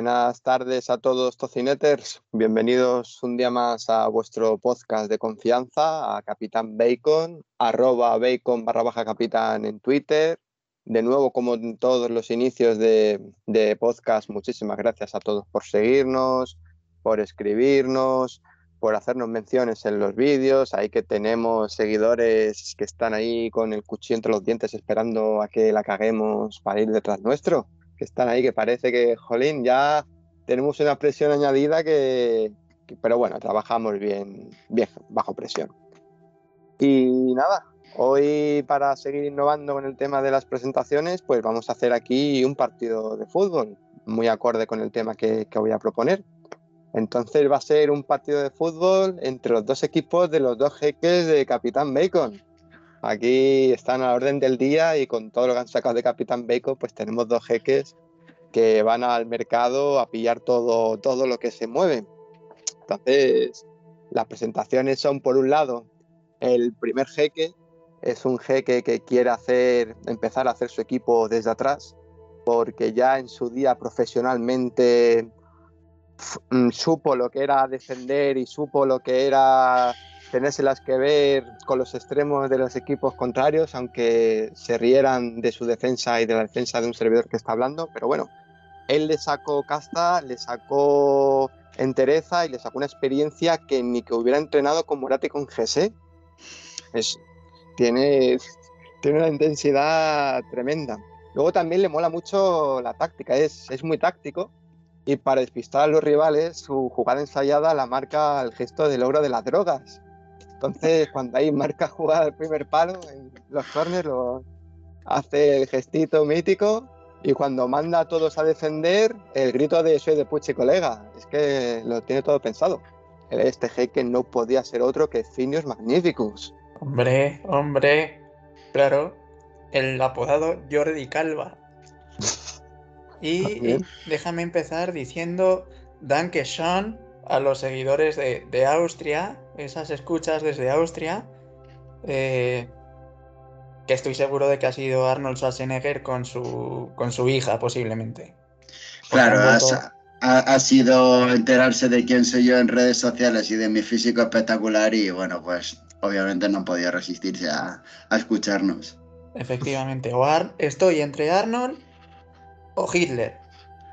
Buenas tardes a todos tocineters. Bienvenidos un día más a vuestro podcast de confianza, a Capitán Bacon, arroba bacon barra baja capitán en Twitter. De nuevo, como en todos los inicios de, de podcast, muchísimas gracias a todos por seguirnos, por escribirnos, por hacernos menciones en los vídeos. Ahí que tenemos seguidores que están ahí con el cuchillo entre los dientes esperando a que la caguemos para ir detrás nuestro que están ahí, que parece que, jolín, ya tenemos una presión añadida que, pero bueno, trabajamos bien, bajo presión. Y nada, hoy para seguir innovando con el tema de las presentaciones, pues vamos a hacer aquí un partido de fútbol, muy acorde con el tema que, que voy a proponer. Entonces va a ser un partido de fútbol entre los dos equipos de los dos jeques de Capitán Bacon. Aquí están a la orden del día y con todo lo que han sacado de Capitán Bacon, pues tenemos dos jeques que van al mercado a pillar todo, todo lo que se mueve. Entonces, las presentaciones son, por un lado, el primer jeque, es un jeque que quiere hacer, empezar a hacer su equipo desde atrás, porque ya en su día profesionalmente mm, supo lo que era defender y supo lo que era tenérselas que ver con los extremos de los equipos contrarios, aunque se rieran de su defensa y de la defensa de un servidor que está hablando, pero bueno, él le sacó casta, le sacó entereza y le sacó una experiencia que ni que hubiera entrenado con Morate con GC. Es, tiene, tiene una intensidad tremenda. Luego también le mola mucho la táctica, es, es muy táctico y para despistar a los rivales su jugada ensayada la marca el gesto de logro de las drogas. Entonces, cuando hay marca jugada el primer palo, en los corners lo hace el gestito mítico y cuando manda a todos a defender, el grito de soy de Puche colega. Es que lo tiene todo pensado. Este jeque no podía ser otro que Finios Magnificus. Hombre, hombre, claro, el apodado Jordi Calva. y déjame empezar diciendo Danke Sean a los seguidores de, de Austria esas escuchas desde Austria, eh, que estoy seguro de que ha sido Arnold Schwarzenegger con su, con su hija, posiblemente. claro, ha, sido enterarse de quién soy yo en redes sociales y de mi físico espectacular y bueno, pues obviamente no podía resistirse a, escucharnos. Efectivamente, o estoy entre Arnold o Hitler.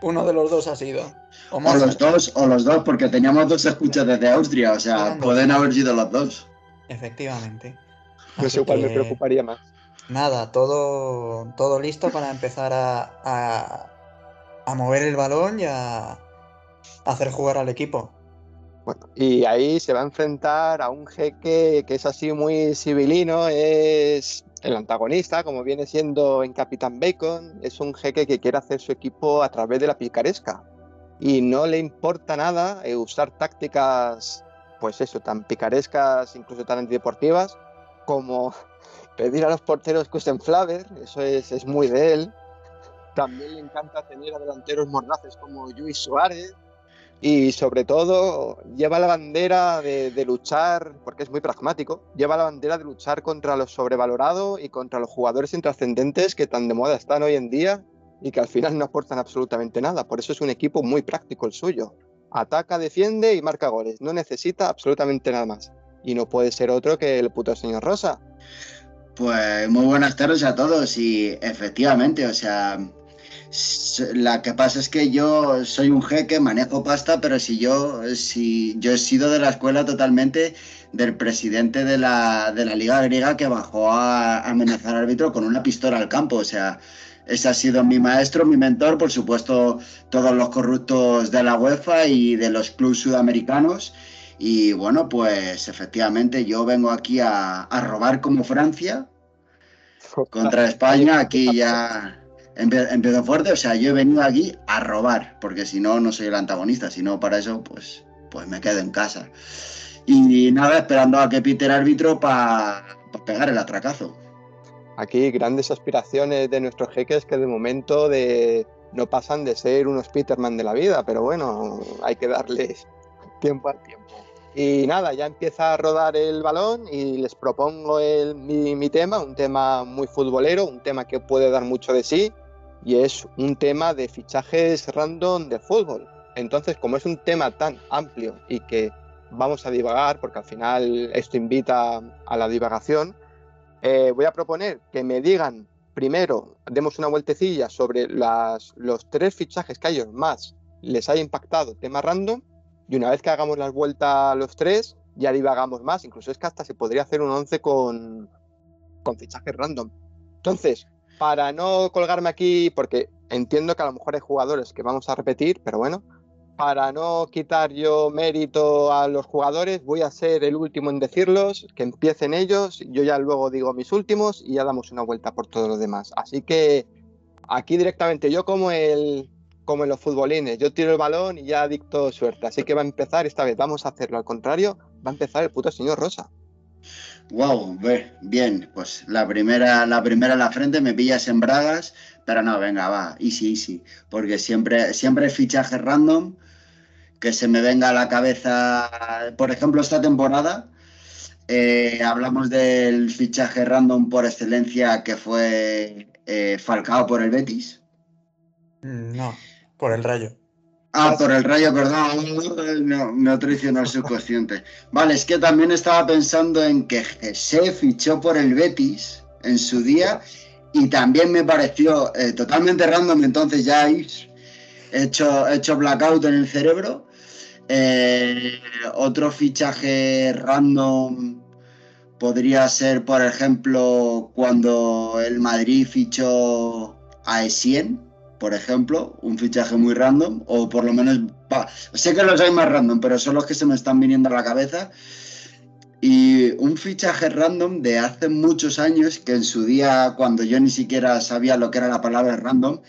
Uno de los dos ha sido. O, los dos, o los dos, porque teníamos dos escuchas desde Austria, o sea, pueden haber sido los dos. Efectivamente. Pues igual me preocuparía más. Nada, todo, todo listo para empezar a, a, mover el balón y a, hacer jugar al equipo. Bueno, y ahí se va a enfrentar a un jeque que es así muy civilino, es el antagonista, como viene siendo en Capitán Bacon, es un jeque que quiere hacer su equipo a través de la picaresca y no le importa nada eh, usar tácticas, pues eso, tan picarescas, incluso tan antideportivas, como pedir a los porteros que usen flaver, eso es, es muy de él. También le encanta tener a delanteros mordaces como Luis Suárez, y sobre todo lleva la bandera de, luchar, porque es muy pragmático, lleva la bandera de luchar contra lo sobrevalorado y contra los jugadores intrascendentes que tan de moda están hoy en día y que al final no aportan absolutamente nada. Por eso es un equipo muy práctico el suyo. Ataca, defiende y marca goles. No necesita absolutamente nada más. Y no puede ser otro que el puto señor Rosa. Pues muy buenas tardes a todos y efectivamente, o sea, la que pasa es que yo soy un jeque, manejo pasta, pero si yo, si yo he sido de la escuela totalmente del presidente de la, de la Liga Griega que bajó a amenazar al árbitro con una pistola al campo. O sea, ese ha sido mi maestro, mi mentor, por supuesto, todos los corruptos de la UEFA y de los clubes sudamericanos. Y bueno, pues efectivamente yo vengo aquí a, a robar como Francia contra España. Aquí ya empiezo fuerte. O sea, yo he venido aquí a robar, porque si no, no soy el antagonista. Si no, para eso, pues, pues me quedo en casa. Y nada, esperando a que pite el árbitro para pegar el atracazo aquí grandes aspiraciones de nuestros jeques que de momento de, no pasan de ser unos Peterman de la vida, pero bueno, hay que darles tiempo al tiempo. Y nada, ya empieza a rodar el balón y les propongo el, mi, tema, un tema muy futbolero, un tema que puede dar mucho de sí, y es un tema de fichajes random de fútbol. Entonces, como es un tema tan amplio y que vamos a divagar, porque al final esto invita a la divagación, eh, voy a proponer que me digan primero, demos una vueltecilla sobre las, los tres fichajes que a ellos más les haya impactado tema random, y una vez que hagamos las vueltas los tres, ya divagamos más. Incluso es que hasta se podría hacer un 11 con, con fichajes random. Entonces, para no colgarme aquí, porque entiendo que a lo mejor hay jugadores que vamos a repetir, pero bueno, para no quitar yo mérito a los jugadores, voy a ser el último en decirlos, que empiecen ellos, yo ya luego digo mis últimos y ya damos una vuelta por todos los demás. Así que aquí directamente yo como el como en los futbolines, yo tiro el balón y ya dicto suerte. Así que va a empezar esta vez, vamos a hacerlo al contrario, va a empezar el puto señor Rosa. Wow, bien, pues la primera, la primera a la frente me pillas en bragas, pero no, venga, va, easy, easy, porque siempre, siempre fichaje random que se me venga a la cabeza, por ejemplo, esta temporada. Eh, hablamos del fichaje random por excelencia que fue eh, Falcao por el Betis. No, por el Rayo. Ah, por el rayo, perdón, no, no traicionó el subconsciente. Vale, es que también estaba pensando en que se fichó por el Betis en su día y también me pareció eh, totalmente random, entonces ya he hecho, hecho blackout en el cerebro. Eh, otro fichaje random podría ser, por ejemplo, cuando el Madrid fichó a Essien por ejemplo, un fichaje muy random, o por lo menos, sé que los hay más random, pero son los que se me están viniendo a la cabeza. Y un fichaje random de hace muchos años, que en su día, cuando yo ni siquiera sabía lo que era la palabra random,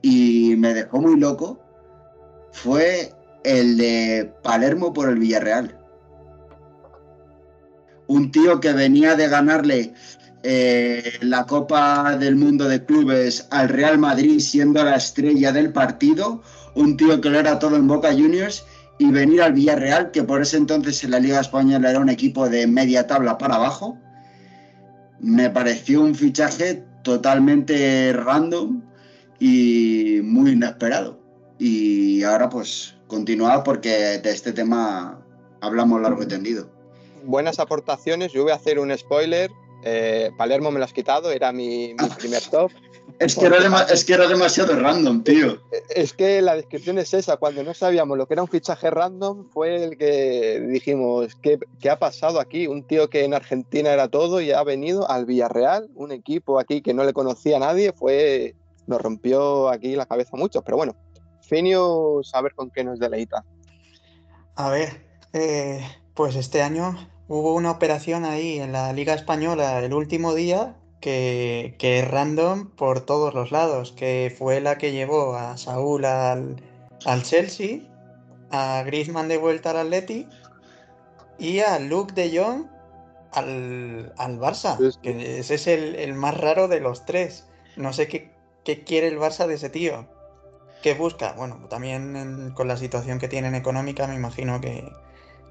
y me dejó muy loco, fue el de Palermo por el Villarreal. Un tío que venía de ganarle eh, la Copa del Mundo de Clubes al Real Madrid siendo la estrella del partido, un tío que lo era todo en Boca Juniors y venir al Villarreal, que por ese entonces en la Liga Española era un equipo de media tabla para abajo, me pareció un fichaje totalmente random y muy inesperado. Y ahora pues continuar porque de este tema hablamos largo y tendido. Buenas aportaciones, yo voy a hacer un spoiler eh, Palermo me lo has quitado, era mi, primer top. Es que, era es que, era demasiado random, tío. Es que la descripción es esa. Cuando no sabíamos lo que era un fichaje random, fue el que dijimos: ¿qué, ¿qué, ha pasado aquí? Un tío que en Argentina era todo y ha venido al Villarreal, un equipo aquí que no le conocía a nadie. Fue, nos rompió aquí la cabeza mucho. Pero bueno, Finius, a ver con qué nos deleita. A ver, eh, pues este año hubo una operación ahí en la Liga Española el último día que, es random por todos los lados, que fue la que llevó a Saúl al, Chelsea, a Griezmann de vuelta al Atleti y a Luke de Jong al, Barça, que ese es el, más raro de los tres. No sé qué, quiere el Barça de ese tío. ¿Qué busca? Bueno, también con la situación que tienen económica me imagino que,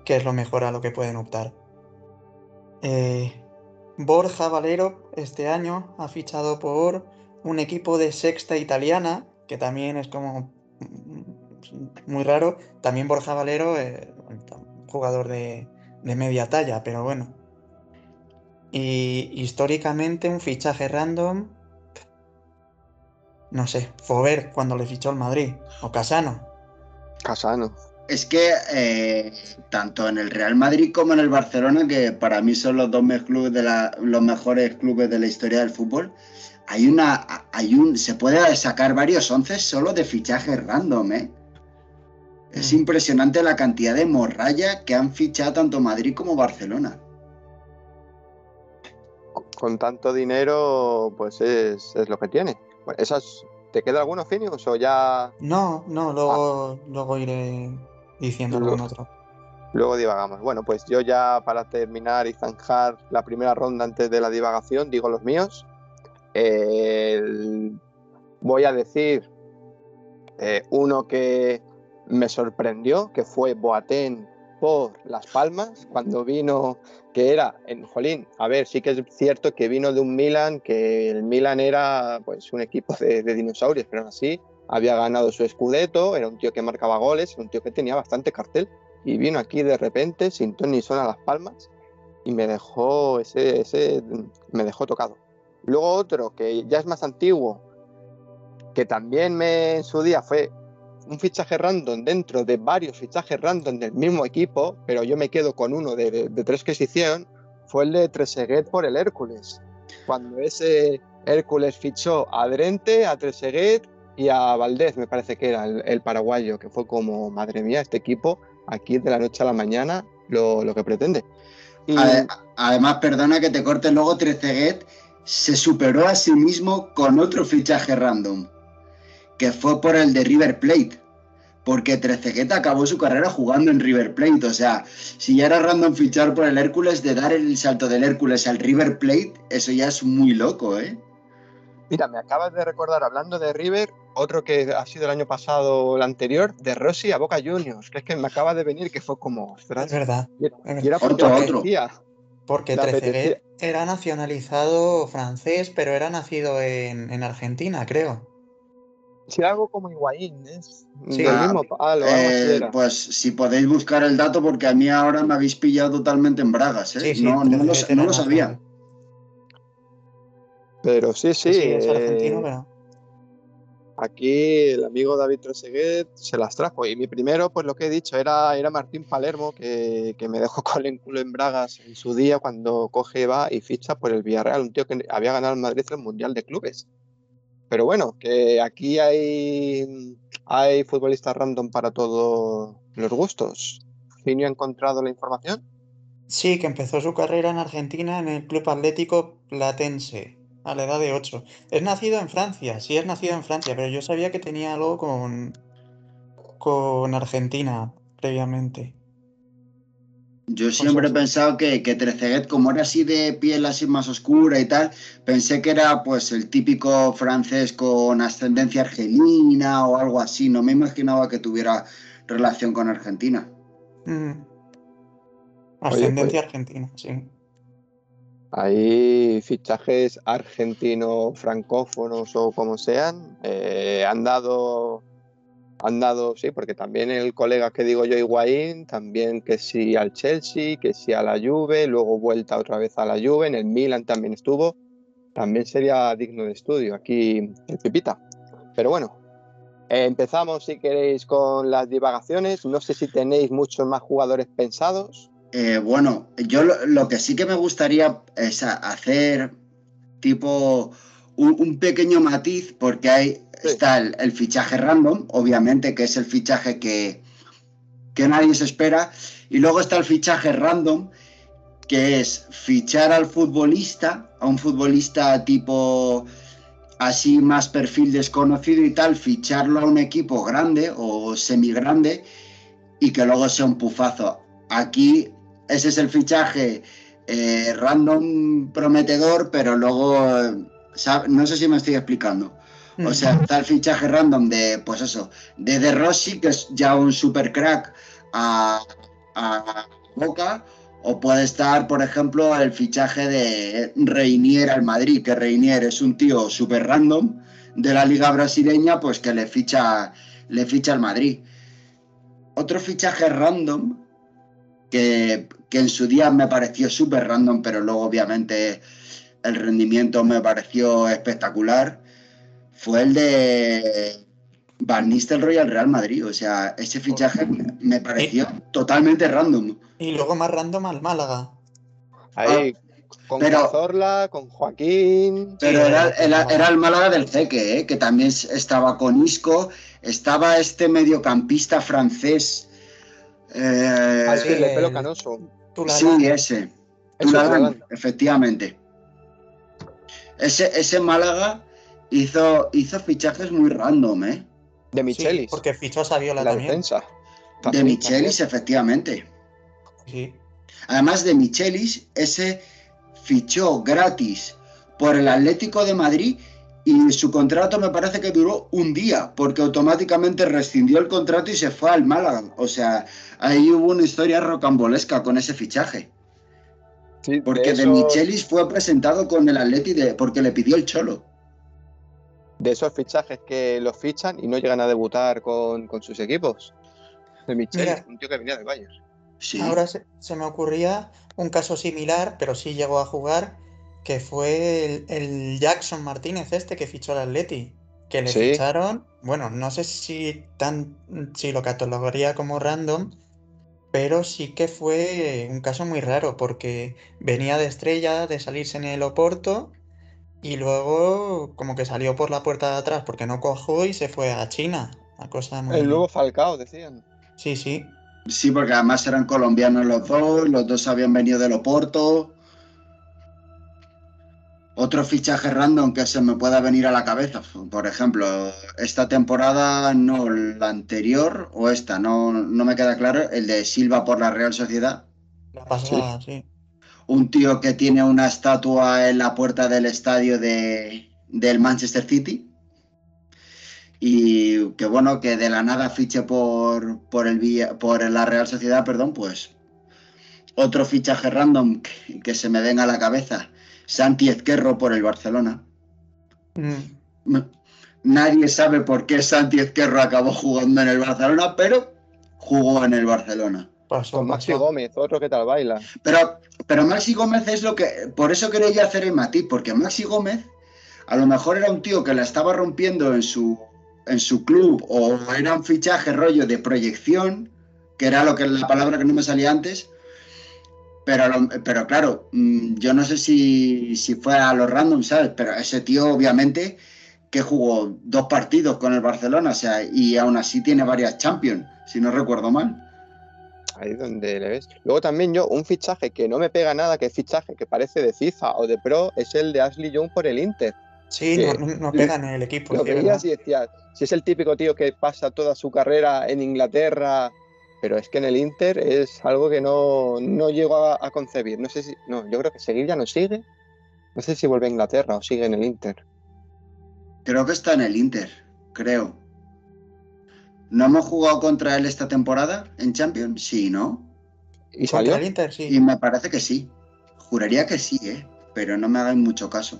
que es lo mejor a lo que pueden optar. Eh, Borja Valero este año ha fichado por un equipo de sexta italiana, que también es como muy raro. También Borja Valero, eh, jugador de, media talla, pero bueno. Y históricamente un fichaje random. No sé, Fover cuando le fichó el Madrid. O Casano. Casano. Es que eh, tanto en el Real Madrid como en el Barcelona, que para mí son los dos clubes de los mejores clubes de la historia del fútbol, hay una, hay un, se puede sacar varios once solo de fichajes random, ¿eh? Es mm. impresionante la cantidad de morralla que han fichado tanto Madrid como Barcelona. Con tanto dinero, pues es, lo que tiene. ¿Te queda alguno, Finius, o ya...? No, no, luego, ah. luego iré diciendo luego, otro. Luego divagamos. Bueno, pues yo ya para terminar y zanjar la primera ronda antes de la divagación, digo los míos. voy a decir eh, uno que me sorprendió, que fue Boateng por Las Palmas cuando vino, que era en Jolín. A ver, sí que es cierto que vino de un Milan, que el Milan era pues un equipo de, de dinosaurios, pero así había ganado su escudeto, era un tío que marcaba goles, era un tío que tenía bastante cartel y vino aquí de repente sin ton ni son Las Palmas y me dejó ese, ese me dejó tocado. Luego otro que ya es más antiguo, que también me en su día fue un fichaje random dentro de varios fichajes random del mismo equipo, pero yo me quedo con uno de, tres que se hicieron, fue el de Treseguet por el Hércules. Cuando ese Hércules fichó a Drente, a Treseguet y a Valdés, me parece que era el, paraguayo, que fue como, madre mía, este equipo aquí de la noche a la mañana lo, que pretende. Además, perdona que te corte, luego Trezeguet se superó a sí mismo con otro fichaje random, que fue por el de River Plate. Porque Trezeguet acabó su carrera jugando en River Plate. O sea, si ya era random fichar por el Hércules, de dar el salto del Hércules al River Plate, eso ya es muy loco, ¿eh? Mira, me acabas de recordar, hablando de River, otro que ha sido el año pasado o el anterior, de Rossi a Boca Juniors, que es que me acaba de venir, que fue como... Ostras, es verdad. Y era porque otro, otro. Porque Trezeguet era nacionalizado francés, pero era nacido en, en Argentina, creo. Si algo como Higuaín, es sí, el mismo palo. Eh, pues si podéis buscar el dato, porque a mí ahora me habéis pillado totalmente en bragas, ¿eh? Sí, no, no, lo, no, lo, sabía. Pero sí, sí. es argentino, eh, pero... Aquí el amigo David Treseguet se las trajo. Y mi primero, pues lo que he dicho, era, era Martín Palermo, que, que, me dejó con el culo en Bragas en su día cuando coge, va y ficha por el Villarreal, un tío que había ganado en Madrid el Mundial de Clubes. Pero bueno, que aquí hay, hay futbolistas random para todos los gustos. ¿Finio ha encontrado la información? Sí, que empezó su carrera en Argentina en el Club Atlético Platense a la edad de 8. Es nacido en Francia, sí es nacido en Francia, pero yo sabía que tenía algo con, con Argentina previamente. Yo siempre he pensado que, que Trezeguet, como era así de piel así más oscura y tal, pensé que era pues el típico francés con ascendencia argelina o algo así. No me imaginaba que tuviera relación con Argentina. Mm. Ascendencia Oye, pues... argentina, sí. Hay fichajes argentinos, francófonos o como sean, eh, han dado, han dado, sí, porque también el colega que digo yo, Higuaín, también que sí al Chelsea, que sí a la Juve, luego vuelta otra vez a la Juve, en el Milan también estuvo, también sería digno de estudio aquí el Pipita. Pero bueno, empezamos si queréis con las divagaciones, no sé si tenéis muchos más jugadores pensados. Eh, bueno, yo lo, que sí que me gustaría es hacer tipo un pequeño matiz, porque hay, está el, fichaje random, obviamente, que es el fichaje que, que nadie se espera, y luego está el fichaje random, que es fichar al futbolista, a un futbolista tipo así más perfil desconocido y tal, ficharlo a un equipo grande o semi-grande y que luego sea un pufazo. Aquí ese es el fichaje eh, random prometedor, pero luego, ¿sabe? no sé si me estoy explicando. O sea, está el fichaje random de, pues eso, de De Rossi, que es ya un super crack, a, a Boca, o puede estar, por ejemplo, el fichaje de Reinier al Madrid, que Reinier es un tío super random de la liga brasileña, pues que le ficha, le ficha al Madrid. Otro fichaje random que, que en su día me pareció súper random, pero luego obviamente el rendimiento me pareció espectacular, fue el de Van Nistelrooy al Real Madrid. O sea, ese fichaje me pareció totalmente random. Y luego más random al Málaga. Ahí, con pero, Cazorla, con Joaquín. Pero sí, era, era, era, el Málaga del Ceque, ¿eh? que también estaba con Isco, estaba este mediocampista francés. Eh, ah, sí, el pelo canoso. Sí, ese. Tulalán, efectivamente. Ese, ese Málaga hizo, hizo fichajes muy random, ¿eh? De Michelis. Sí, porque fichó a Saviola la también. Defensa. De Michelis, efectivamente. Sí. Además de Michelis, ese fichó gratis por el Atlético de Madrid y su contrato me parece que duró un día, porque automáticamente rescindió el contrato y se fue al Málaga. O sea, ahí hubo una historia rocambolesca con ese fichaje. Sí, Porque de, eso- Michelis fue presentado con el Atleti de, porque le pidió el cholo. De esos fichajes que los fichan y no llegan a debutar con, con sus equipos. De Michel, Mira. un tío que venía del Bayern. Sí. Ahora se, se me ocurría un caso similar, pero sí llegó a jugar, que fue el, el Jackson Martínez este que fichó al Atleti. Que le Sí. ficharon, bueno, no sé si, tan, si lo catalogaría como random, pero sí que fue un caso muy raro, porque venía de estrella, de salirse en el Oporto, y luego como que salió por la puerta de atrás porque no cojó y se fue a China. Una cosa muy... El nuevo Falcao, decían. Sí, sí. Sí, porque además eran colombianos los dos, los dos habían venido del Oporto. Otro fichaje random que se me pueda venir a la cabeza, por ejemplo, esta temporada, no la anterior o esta, no, no me queda claro, el de Silva por la Real Sociedad. La pasada, sí. Un tío que tiene una estatua en la puerta del estadio de, del Manchester City. Y que bueno, que de la nada fiche por, por, el, por la Real Sociedad, perdón, pues otro fichaje random que, que se me venga a la cabeza. Santi Ezquerro por el Barcelona. Mm. Nadie sabe por qué Santi Ezquerro acabó jugando en el Barcelona, pero jugó en el Barcelona. Pasó, Con Maxi pasó. Gómez, otro que tal baila. Pero, pero Maxi Gómez es lo que. Por eso quería yo hacer el matiz, porque Maxi Gómez a lo mejor era un tío que la estaba rompiendo en su, en su club, o era un fichaje rollo de proyección, que era lo que la palabra que no me salía antes. Pero, pero claro, mm, yo no sé si, si fue a los random, ¿sabes? Pero ese tío, obviamente, que jugó dos partidos con el Barcelona, o sea, y aún así tiene varias Champions, si no recuerdo mal. Ahí es donde le ves. Luego también yo, un fichaje que no me pega nada, que es fichaje que parece de FIFA o de Pro, es el de Ashley Young por el Inter. Sí, no, no- pega en el equipo. Lo veías y decías, si es el típico tío que pasa toda su carrera en Inglaterra, pero es que en el Inter es algo que no, no llego a, a concebir. No sé si, no, yo creo que seguir ya no sigue. No sé si vuelve a Inglaterra o sigue en el Inter. Creo que está en el Inter, creo. ¿No hemos jugado contra él esta temporada en Champions? Sí, ¿no? Y salió. el Inter, sí. Y me parece que sí. Juraría que sí, ¿eh? Pero no me hagan mucho caso.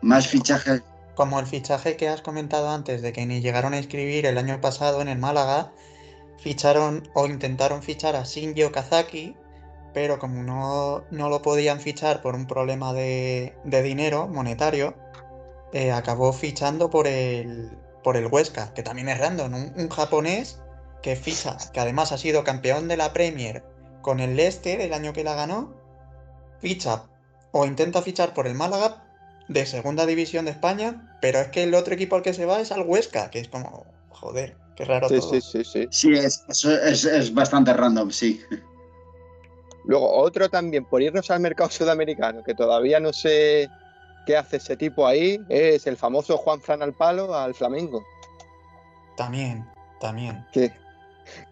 Más fichajes. Como el fichaje que has comentado antes de que ni llegaron a escribir el año pasado en el Málaga, ficharon o intentaron fichar a Shinji Okazaki, pero como no, no lo podían fichar por un problema de, de dinero monetario, eh, acabó fichando por el, por el Huesca, que también es random, un, un japonés que ficha, que además ha sido campeón de la Premier con el Leicester el año que la ganó, ficha o intenta fichar por el Málaga de segunda división de España, pero es que el otro equipo al que se va es al Huesca, que es como, joder, qué raro Sí, todo. sí, sí, sí. Sí, es, eso es, es bastante random, sí. Luego, otro también, por irnos al mercado sudamericano, que todavía no sé qué hace ese tipo ahí, es el famoso Juan Fran al palo al Flamengo. También, también. Que,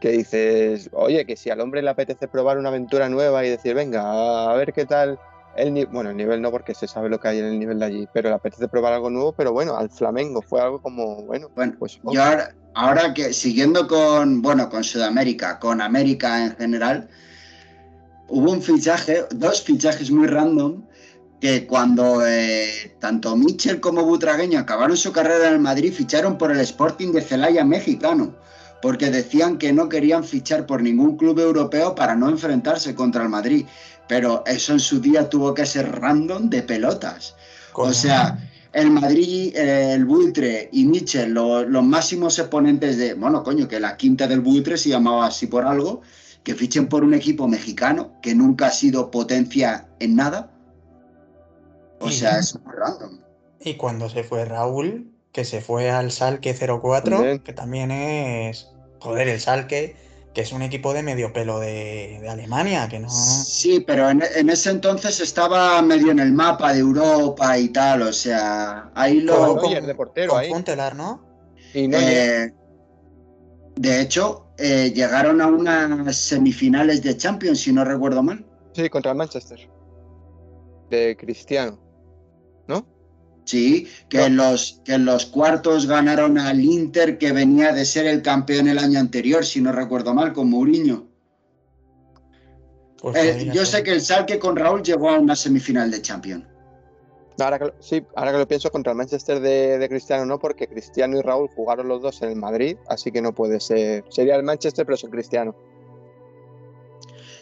que dices, oye, que si al hombre le apetece probar una aventura nueva y decir, venga, a ver qué tal el nivel, bueno, el nivel no porque se sabe lo que hay en el nivel de allí, pero le apetece probar algo nuevo, pero bueno, al Flamengo fue algo como, bueno, Bueno, pues yo ahora, ahora que siguiendo con, bueno, con Sudamérica, con América en general, hubo un fichaje, dos fichajes muy random, que cuando eh, tanto Mitchell como Butragueño acabaron su carrera en el Madrid, ficharon por el Sporting de Celaya mexicano, porque decían que no querían fichar por ningún club europeo para no enfrentarse contra el Madrid. Pero eso en su día tuvo que ser random de pelotas. O sea, el Madrid, el Buitre y Mitchell, lo- los máximos exponentes de, bueno, coño, que la quinta del Buitre se llamaba así por algo, que fichen por un equipo mexicano que nunca ha sido potencia en nada. O Y- sea, es muy random. Y cuando se fue Raúl, que se fue al Salque 04, También. que también es, joder, el Salque, que es un equipo de medio pelo de, de Alemania, que no... Sí, pero en, en ese entonces estaba medio en el mapa de Europa y tal, o sea, ahí lo... con- Neuer de portero con ahí. Huntelaar, ¿no? y no Eh, de hecho, eh, llegaron a unas semifinales de Champions, si no recuerdo mal. sí, contra el Manchester, de Cristiano, ¿no? Sí, que, en los, que en los cuartos ganaron al Inter, que venía de ser el campeón el año anterior, si no recuerdo mal, con Mourinho. Pues Eh, yo sé que el Salque con Raúl llegó a una semifinal de Champions. Ahora que, sí, ahora que lo pienso, contra el Manchester de, de Cristiano no, porque Cristiano y Raúl jugaron los dos en el Madrid, así que no puede ser. Sería el Manchester, pero sin Cristiano.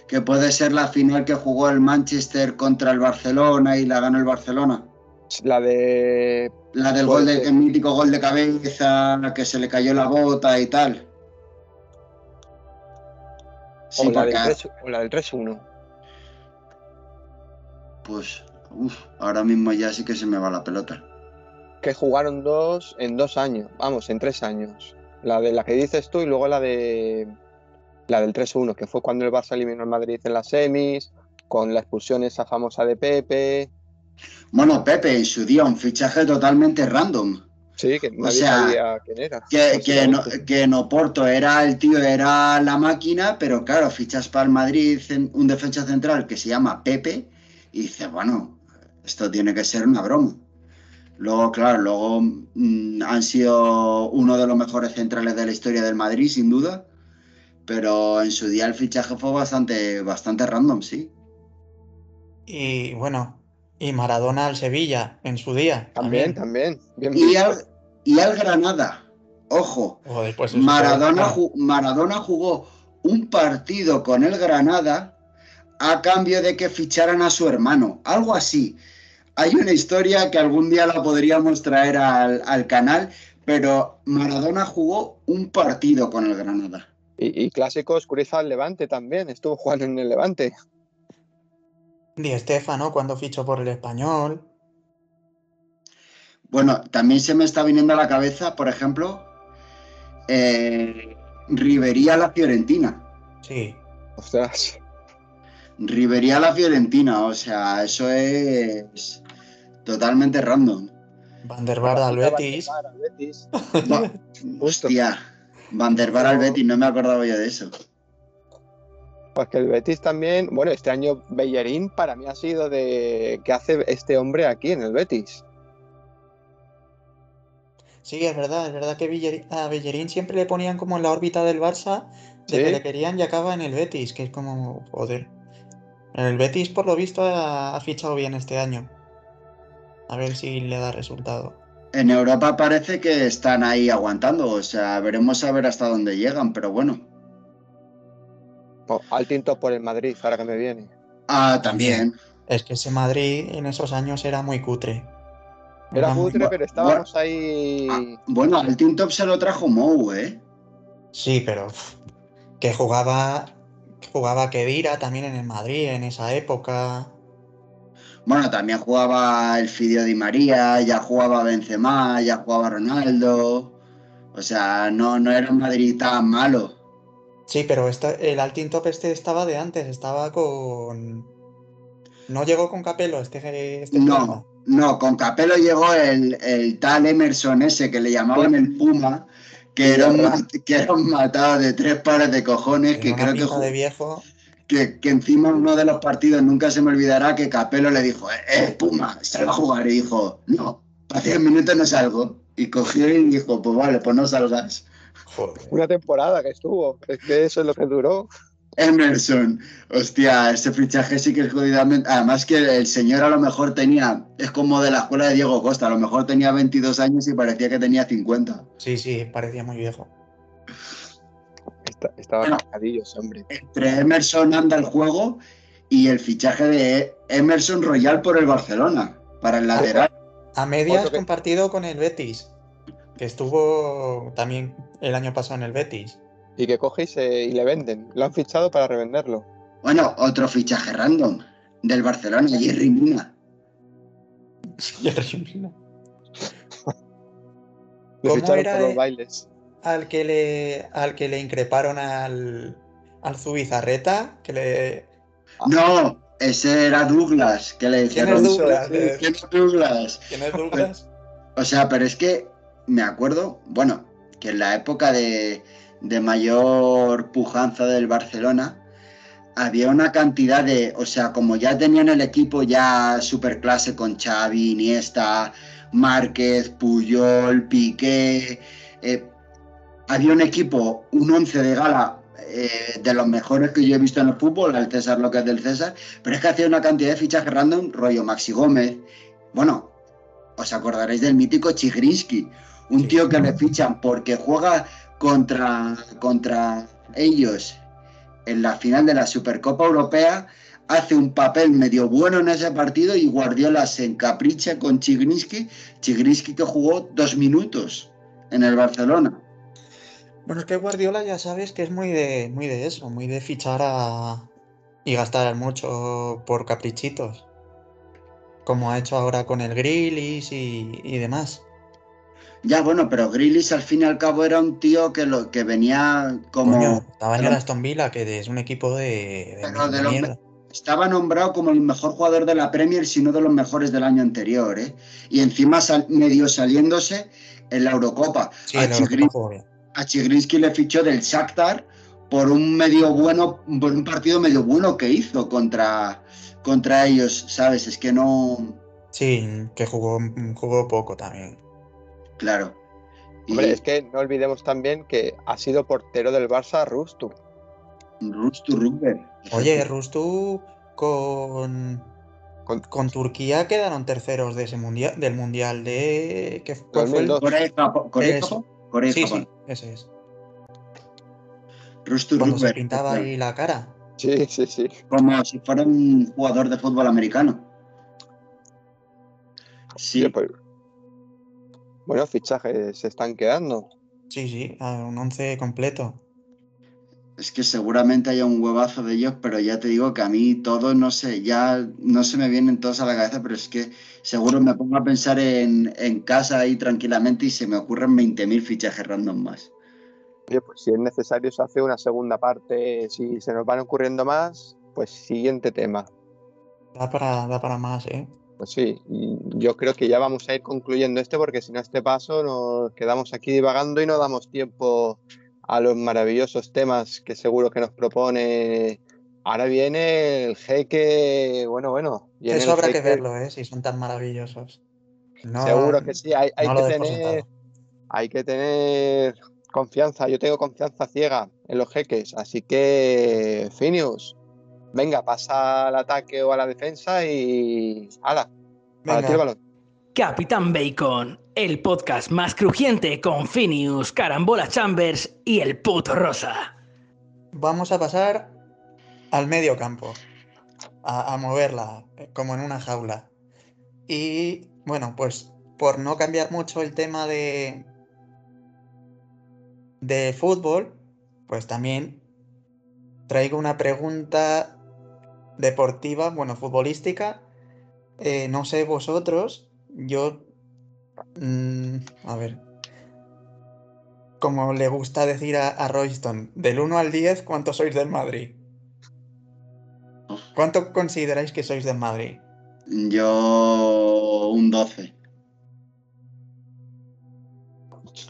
Que puede ser la final que jugó el Manchester contra el Barcelona y la ganó el Barcelona. La de. La del gol de, el mítico gol de cabeza, que se le cayó la bota y tal. Sí, o, la del 3 o la del 3-1. pues, uf, ahora mismo ya sí que se me va la pelota. Que jugaron dos en dos años. Vamos, en tres años. La de la que dices tú y luego la de. La del 3-1, que fue cuando el Barça eliminó al Madrid en las semis, con la expulsión esa famosa de Pepe. Bueno, Pepe, en su día, un fichaje totalmente random. Sí, que nadie sea, sabía quién era. Que, que, no, que en Oporto era el tío, era la máquina, pero claro, fichas para el Madrid en- un defensa central que se llama Pepe y dices, bueno, esto tiene que ser una broma. Luego, claro, luego mm, han sido uno de los mejores centrales de la historia del Madrid, sin duda, pero en su día el fichaje fue bastante, bastante random, sí. Y bueno, y Maradona al Sevilla en su día. También, también. Bien Y al, y al Granada, ojo, Joder, pues Maradona, ju- Maradona jugó un partido con el Granada a cambio de que ficharan a su hermano, algo así. Hay una historia que algún día la podríamos traer al, al canal, pero Maradona jugó un partido con el Granada. Y, y clásicos, Curiza al Levante también. Estuvo jugando en el Levante. Di Stéfano cuando fichó por el español. Bueno, también se me está viniendo a la cabeza, por ejemplo, eh, Rivería la Fiorentina. Sí. Ostras. Rivería la Fiorentina, o sea, eso es totalmente random. Van der al Betis. Al Betis. Va- Hostia, Van der al Betis, no me acordaba yo de eso. Pues que el Betis también, bueno, este año Bellerín para mí ha sido de qué hace este hombre aquí en el Betis. Sí, es verdad, es verdad que Bellerín- a Bellerín siempre le ponían como en la órbita del Barça, de Sí. que le querían y acaba en el Betis, que es como, joder. El Betis, por lo visto, ha, ha fichado bien este año. A ver si le da resultado. En Europa parece que están ahí aguantando, o sea, veremos a ver hasta dónde llegan, pero bueno. Al tinto por el Madrid, ahora que me viene. Ah, también. Es que ese Madrid en esos años era muy cutre. Era cutre, pero estábamos ahí. Ah, bueno, al Team Top se lo trajo Mou, ¿eh? Sí, pero uf, que jugaba, jugaba Kedira también en el Madrid en esa época. Bueno, también jugaba el Fidio Di María, ya jugaba Benzema, ya jugaba Ronaldo. O sea, no, no era un Madrid tan malo. Sí, pero esta- el Altin Top este estaba de antes, estaba con... No llegó con Capello este, este No, no, con Capello llegó el, el tal Emerson ese que le llamaban el Puma, que era un, que era un matado de tres pares de cojones, que creo que, de viejo. que, que encima en uno de los partidos nunca se me olvidará que Capello le dijo, eh, eh, Puma, sal a jugar. Y dijo, no, para 10 minutos no salgo. Y cogió y dijo, pues vale, pues no salgas. Joder. Una temporada que estuvo. Es que eso es lo que duró. Emerson, hostia, ese fichaje sí que es jodidamente. Además, que el señor a lo mejor tenía, es como de la escuela de Diego Costa, a lo mejor tenía 22 años y parecía que tenía 50. Sí, sí, parecía muy viejo. Esta- estaba Bueno. hombre. Entre Emerson anda el juego y el fichaje de Emerson Royal por el Barcelona, para el lateral. A medias que- compartido con el Betis, que estuvo también el año pasado en el Betis. Y que coge y, se- y le venden. Lo han fichado para revenderlo. Bueno, otro fichaje random del Barcelona, Jerry Mina. Le ¿Cómo ficharon era por los bailes. al que le, al que le increparon al, al Zubizarreta, que le... No, ese era Douglas, que le ¿Quién dijeron. es Douglas? ¿Quién es Douglas? ¿Quién es Douglas? O sea, pero es que me acuerdo, bueno, que en la época de, mayor pujanza del Barcelona, había una cantidad de, o sea, como ya tenían el equipo ya superclase con Xavi, Iniesta, Márquez, Puyol, Piqué. eh, había un equipo, un once de gala eh, de los mejores que yo he visto en el fútbol, al César lo que es del César, pero es que hacía una cantidad de fichajes random, rollo Maxi Gómez. Bueno, os acordaréis del mítico Chigrinsky, un tío que le fichan porque juega contra, contra ellos en la final de la Supercopa Europea, hace un papel medio bueno en ese partido y Guardiola se encapricha con Chigrinsky, Chigrinsky que jugó dos minutos en el Barcelona. Bueno, es que Guardiola ya sabes que es muy de, muy de eso, muy de fichar a... y gastar mucho por caprichitos. Como ha hecho ahora con el Grillis y, y demás. Ya, bueno, pero Grealish al fin y al cabo era un tío que, lo, que venía como... Coño, estaba en el Aston Villa, que es un equipo de, de Pero de los. Estaba nombrado como el mejor jugador de la Premier, si no de los mejores del año anterior, ¿eh? Y encima sal- medio saliéndose en la Eurocopa. Sí, a, a Chigrinsky le fichó del Shakhtar por un medio bueno, por un partido medio bueno que hizo contra, contra ellos, ¿sabes? Es que no... Sí, que jugó, jugó poco también. Claro. Y Hombre, es que no olvidemos también que ha sido portero del Barça Rustu. Rustu Rugber. Oye, Rustu con, Con- con Turquía quedaron terceros de ese mundial, del mundial de. ¿qué, cuál fue el- 2002. Corea Japón. Corea. Japón. Sí, Japón. sí, ese es. Rustu Cuando se Rugber, pintaba claro. ahí la cara. Sí, sí, sí. Como si fuera un jugador de fútbol americano. Sí, Oye, pues, Bueno, fichajes se están quedando. Sí, sí, a un once completo. es que seguramente haya un huevazo de ellos, pero ya te digo que a mí todo, no sé, ya no se me vienen todos a la cabeza, pero es que seguro me pongo a pensar en, en casa ahí tranquilamente y se me ocurren 20.000 fichajes random más. Oye, pues si es necesario se hace una segunda parte. Si se nos van ocurriendo más, pues siguiente tema. Da para, da para más, ¿eh? Pues sí, y yo creo que ya vamos a ir concluyendo este porque si no este paso nos quedamos aquí divagando y no damos tiempo a los maravillosos temas que seguro que nos propone. Ahora viene el jeque, bueno, bueno. viene Eso habrá que verlo, ¿eh? Si son tan maravillosos. No, Seguro que sí, hay, hay no que tener, hay que tener confianza. Yo tengo confianza ciega en los jeques, así que Finius, venga, pasa al ataque o a la defensa y ¡hala! Para el Venga, balón. Capitán Bacon, el podcast más crujiente con Phineas, Carambola Chambers y el puto Rosa. vamos a pasar al medio campo. A, a moverla, eh, como en una jaula. Y bueno, pues por no cambiar mucho el tema de. de fútbol, pues también traigo una pregunta deportiva, bueno, futbolística. Eh, no sé vosotros, yo. mm, a ver. Como le gusta decir a, a Royston, del 1 al 10, ¿cuánto sois del Madrid? ¿Cuánto consideráis que sois del Madrid? Yo un 12.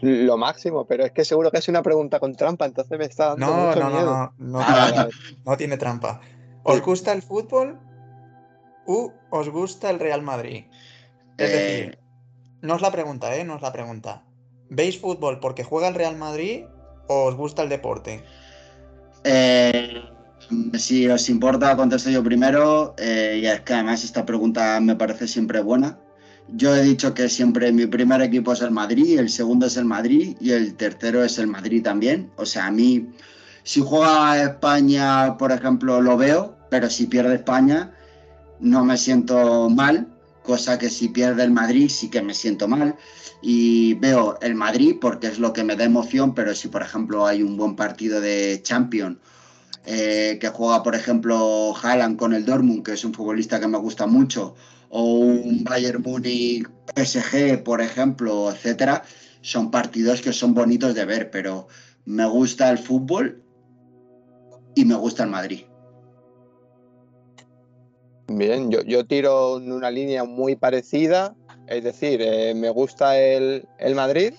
Lo máximo, pero es que seguro que es una pregunta con trampa, entonces me está dando No, mucho no, no, miedo. no, no, Ah, tiene, Vale, vale. no tiene trampa. ¿Os gusta el fútbol u os gusta el Real Madrid? Es Eh, decir, no es la pregunta, ¿eh? No es la pregunta. ¿Veis fútbol porque juega el Real Madrid o os gusta el deporte? Eh, si os importa, contesto yo primero. eh, y es que además esta pregunta me parece siempre buena. Yo he dicho que siempre mi primer equipo es el Madrid, el segundo es el Madrid y el tercero es el Madrid también. O sea, a mí, si juega España, por ejemplo, lo veo, pero si pierde España, no me siento mal, cosa que si pierde el Madrid sí que me siento mal. Y veo el Madrid porque es lo que me da emoción, pero si, por ejemplo, hay un buen partido de Champions eh, que juega, por ejemplo, Haaland con el Dortmund, que es un futbolista que me gusta mucho, o un Bayern Múnich PSG, por ejemplo, etcétera, son partidos que son bonitos de ver, pero me gusta el fútbol y me gusta el Madrid. Bien, yo, yo tiro en una línea muy parecida, es decir, eh, me gusta el, el Madrid,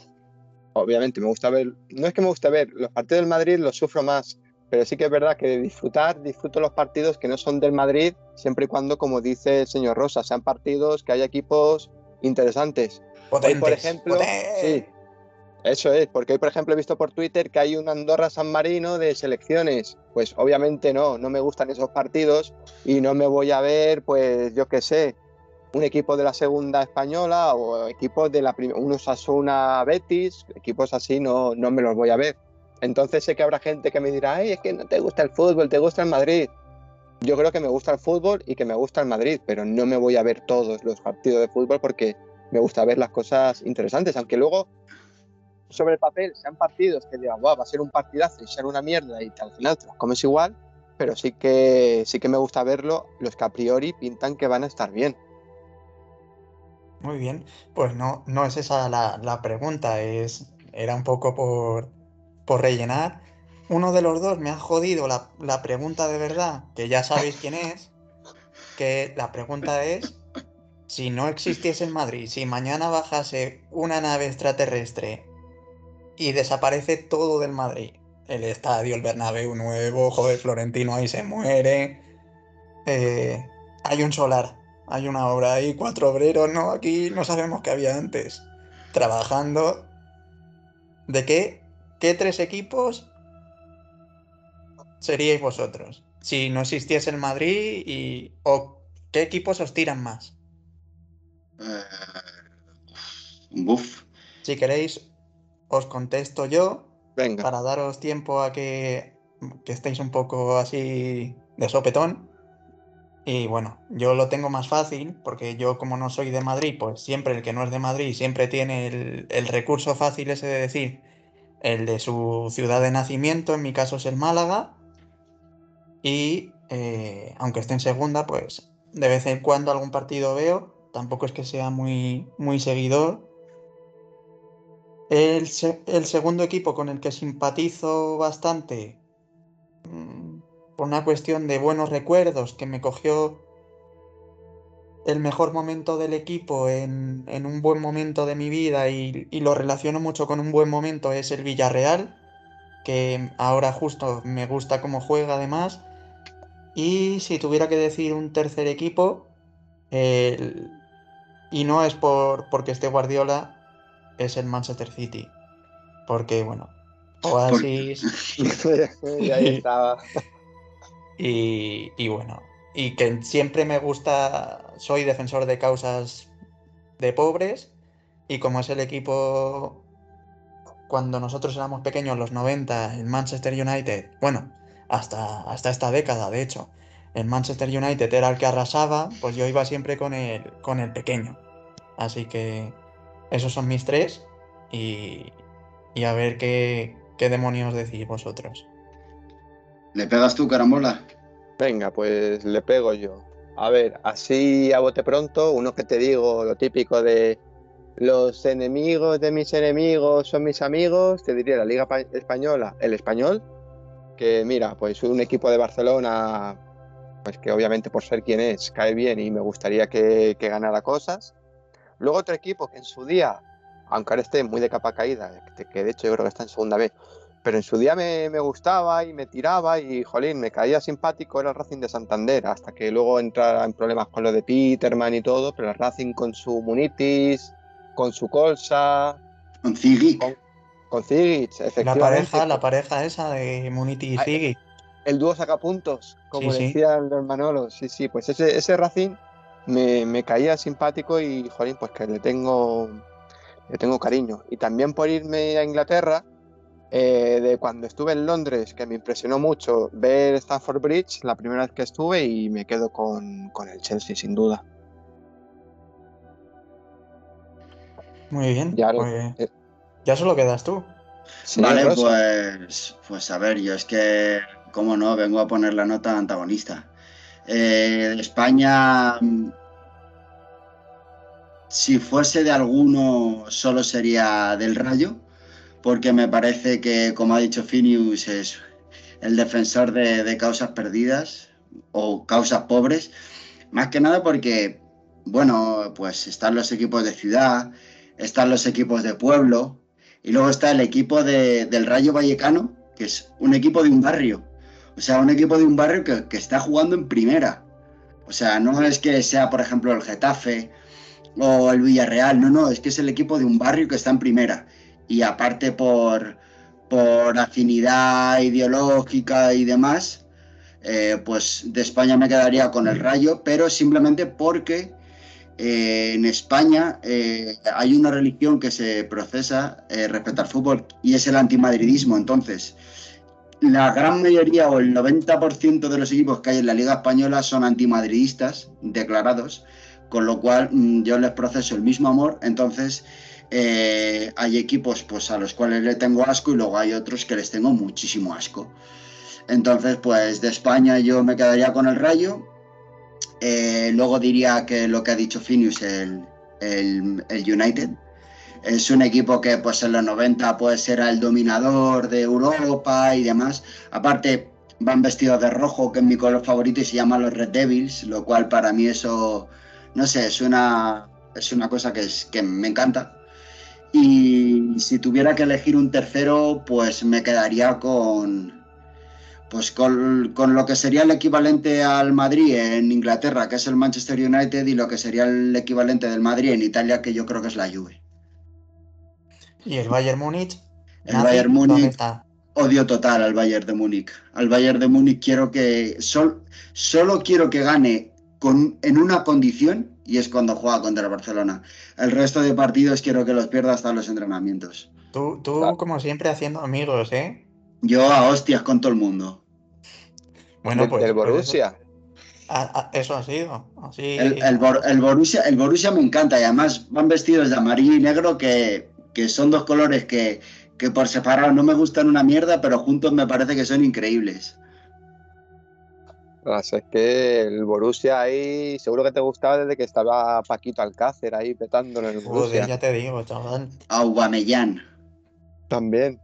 obviamente me gusta ver, no es que me guste ver, los partidos del Madrid los sufro más, pero sí que es verdad que de disfrutar, disfruto los partidos que no son del Madrid, siempre y cuando, como dice el señor Rosa, sean partidos que haya equipos interesantes. Hoy, por ejemplo, potentes. sí, eso es, porque hoy, por ejemplo, he visto por Twitter que hay un Andorra-San Marino de selecciones. Pues obviamente no, no me gustan esos partidos y no me voy a ver, pues yo qué sé, un equipo de la segunda española o equipos de la un Osasuna Betis, equipos así no, no me los voy a ver. Entonces sé que habrá gente que me dirá, ay, es que no te gusta el fútbol, te gusta el Madrid. Yo creo que me gusta el fútbol y que me gusta el Madrid, pero no me voy a ver todos los partidos de fútbol porque me gusta ver las cosas interesantes, aunque luego sobre el papel sean partidos que digan, "Buah, va a ser un partidazo y ser una mierda y al final te los comes igual, pero sí que sí que me gusta verlo, los que a priori pintan que van a estar bien. Muy bien, pues no, no es esa la, la pregunta, es, era un poco por, por rellenar. Uno de los dos me ha jodido la, la pregunta de verdad, que ya sabéis quién es, que la pregunta es, si no existiese el Madrid, si mañana bajase una nave extraterrestre y desaparece todo del Madrid, el estadio, el Bernabéu nuevo, joder, Florentino ahí se muere, eh, hay un solar, hay una obra ahí, cuatro obreros, ¿no? Aquí no sabemos qué había antes. Trabajando. ¿De qué? ¿Qué tres equipos seríais vosotros? Si no existiese el Madrid y. ¿O qué equipos os tiran más? Eh, buf. Si queréis, os contesto yo Venga, para daros tiempo a que, que estéis un poco así de sopetón. Y bueno, yo lo tengo más fácil porque yo como no soy de Madrid, pues siempre el que no es de Madrid siempre tiene el, el recurso fácil ese de decir el de su ciudad de nacimiento, en mi caso es el Málaga. Y eh, aunque esté en segunda, pues de vez en cuando algún partido veo. Tampoco es que sea muy, muy seguidor. El, el segundo equipo con el que simpatizo bastante, mm, por una cuestión de buenos recuerdos, que me cogió el mejor momento del equipo en, en un buen momento de mi vida y, y lo relaciono mucho con un buen momento, es el Villarreal, que ahora justo me gusta cómo juega además. Y si tuviera que decir un tercer equipo, el- y no es por porque esté Guardiola, es el Manchester City. Porque, bueno, Oasis y ahí estaba. y, y bueno, y que siempre me gusta, soy defensor de causas de pobres y como es el equipo cuando nosotros éramos pequeños, los 90, el Manchester United, bueno, hasta, hasta esta década, de hecho, el Manchester United era el que arrasaba, pues yo iba siempre con el, con el pequeño. Así que esos son mis tres y, y a ver qué, qué demonios decís vosotros. ¿Le pegas tú, carambola? Venga, pues le pego yo. A ver, así a bote pronto, uno que te digo, lo típico de los enemigos de mis enemigos son mis amigos, te diría la Liga Pa- Española, el español, que mira, pues un equipo de Barcelona, pues que obviamente por ser quien es, cae bien y me gustaría que, que ganara cosas. Luego otro equipo que en su día, aunque ahora esté muy de capa caída, que de hecho yo creo que está en segunda vez, pero en su día me, me gustaba y me tiraba y, jolín, me caía simpático era el Racing de Santander, hasta que luego entrara en problemas con lo de Peterman y todo, pero el Racing con su Munitis, con su Colsa, Con Ziggy. Con- con Zigic, La efectivamente. pareja, la pareja esa de Muniti y Ziggy. El dúo sacapuntos, como Sí, sí. decían los Manolos. Sí, sí, pues ese, ese Racing me, me caía simpático y, jolín, pues que le tengo, le tengo cariño. Y también por irme a Inglaterra, eh, de cuando estuve en Londres, que me impresionó mucho ver Stamford Bridge, la primera vez que estuve, y me quedo con, con el Chelsea, sin duda. Muy bien. Ya pues eh. ya solo quedas tú. Vale, pues, pues a ver, yo es que, cómo no, vengo a poner la nota antagonista. Eh, España, mm, si fuese de alguno, solo sería del Rayo, porque me parece que, como ha dicho Finius, es el defensor de, causas perdidas o causas pobres. Más que nada porque, bueno, pues están los equipos de ciudad, están los equipos de pueblo, y luego está el equipo de- del Rayo Vallecano, que es un equipo de un barrio. O sea, un equipo de un barrio que, que está jugando en primera. O sea, no es que sea, por ejemplo, el Getafe o el Villarreal, no, no, es que es el equipo de un barrio que está en primera. Y aparte por, por afinidad ideológica y demás, eh, pues de España me quedaría con el Rayo, pero simplemente porque eh, en España eh, hay una religión que se procesa respecto al fútbol y es el antimadridismo. Entonces, la gran mayoría o el 90% de los equipos que hay en la Liga Española son antimadridistas declarados, con lo cual mm, yo les proceso el mismo amor. Entonces, hay equipos pues, a los cuales le tengo asco y luego hay otros que les tengo muchísimo asco. Entonces, pues de España yo me quedaría con el Rayo. Eh, luego diría que lo que ha dicho Finius, el, United. Es un equipo que pues en los 90 pues era el dominador de Europa y demás. Aparte, van vestidos de rojo, que es mi color favorito, y se llaman los Red Devils, lo cual para mí eso, no sé, es una, es una cosa que, es, que me encanta. Y si tuviera que elegir un tercero, pues me quedaría con, pues con, lo que sería el equivalente al Madrid en Inglaterra, que es el Manchester United, y lo que sería el equivalente del Madrid en Italia, que yo creo que es la Juve. ¿Y el Bayern Múnich? El Bayern Múnich, odio total al Bayern de Múnich. Al Bayern de Múnich quiero que, solo quiero que gane con, en una condición, y es cuando juega contra el Barcelona. El resto de partidos quiero que los pierda hasta los entrenamientos. Tú, tú como siempre, haciendo amigos, ¿eh? Yo a hostias con todo el mundo. Bueno, pues. El Borussia. Eso, ha sido. El, Borussia, el Borussia me encanta y además van vestidos de amarillo y negro que, son dos colores que, por separado no me gustan una mierda, pero juntos me parece que son increíbles. es que el Borussia ahí seguro que te gustaba desde que estaba Paquito Alcácer ahí petándolo en el Borussia. ya te digo, chaval. Aubameyang. También.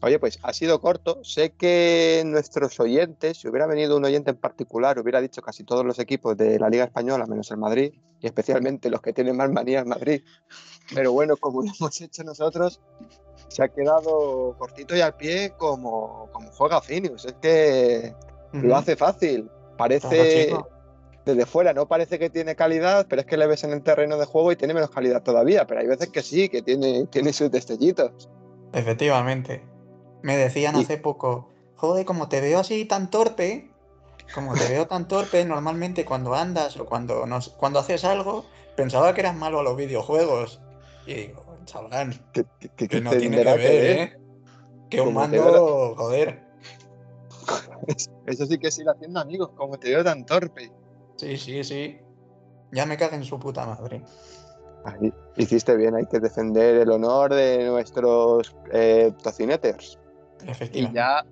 Oye, pues ha sido corto. Sé que nuestros oyentes, si hubiera venido un oyente en particular, hubiera dicho casi todos los equipos de la Liga Española, menos el Madrid, y especialmente los que tienen más manía en Madrid. Pero bueno, como lo hemos hecho nosotros, se ha quedado cortito y al pie como, como juega Finius. Es que lo hace fácil. Parece desde fuera, no parece que tiene calidad, pero es que le ves en el terreno de juego y tiene menos calidad todavía. Pero hay veces que sí, que tiene, tiene sus destellitos. Efectivamente. Me decían hace poco, joder, como te veo así tan torpe, como te veo tan torpe, normalmente cuando andas o cuando, nos, cuando haces algo, pensaba que eras malo a los videojuegos. Y digo, chaval, que, no tiene que ver, ¿eh? Que un mando, joder. Eso sí que sigue haciendo amigos, como te veo tan torpe. Sí, sí, sí. Ya me cago en su puta madre. hiciste bien, hay que defender el honor de nuestros eh, tocineters. Y ya,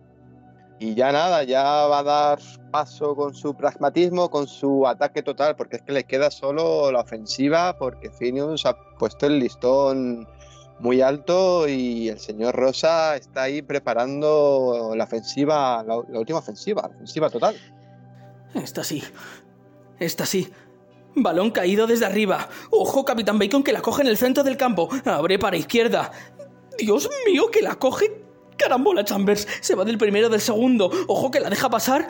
y ya nada, ya va a dar paso con su pragmatismo, con su ataque total, porque es que le queda solo la ofensiva, porque Phineas ha puesto el listón muy alto y el señor Rosa está ahí preparando la ofensiva, la, última ofensiva, la ofensiva total. Esta sí, esta sí. Balón caído desde arriba. Ojo, Capitán Bacon, que la coge en el centro del campo. Abre para izquierda. Dios mío, que la coge Carambola, Chambers. Se va del primero del segundo. Ojo que la deja pasar.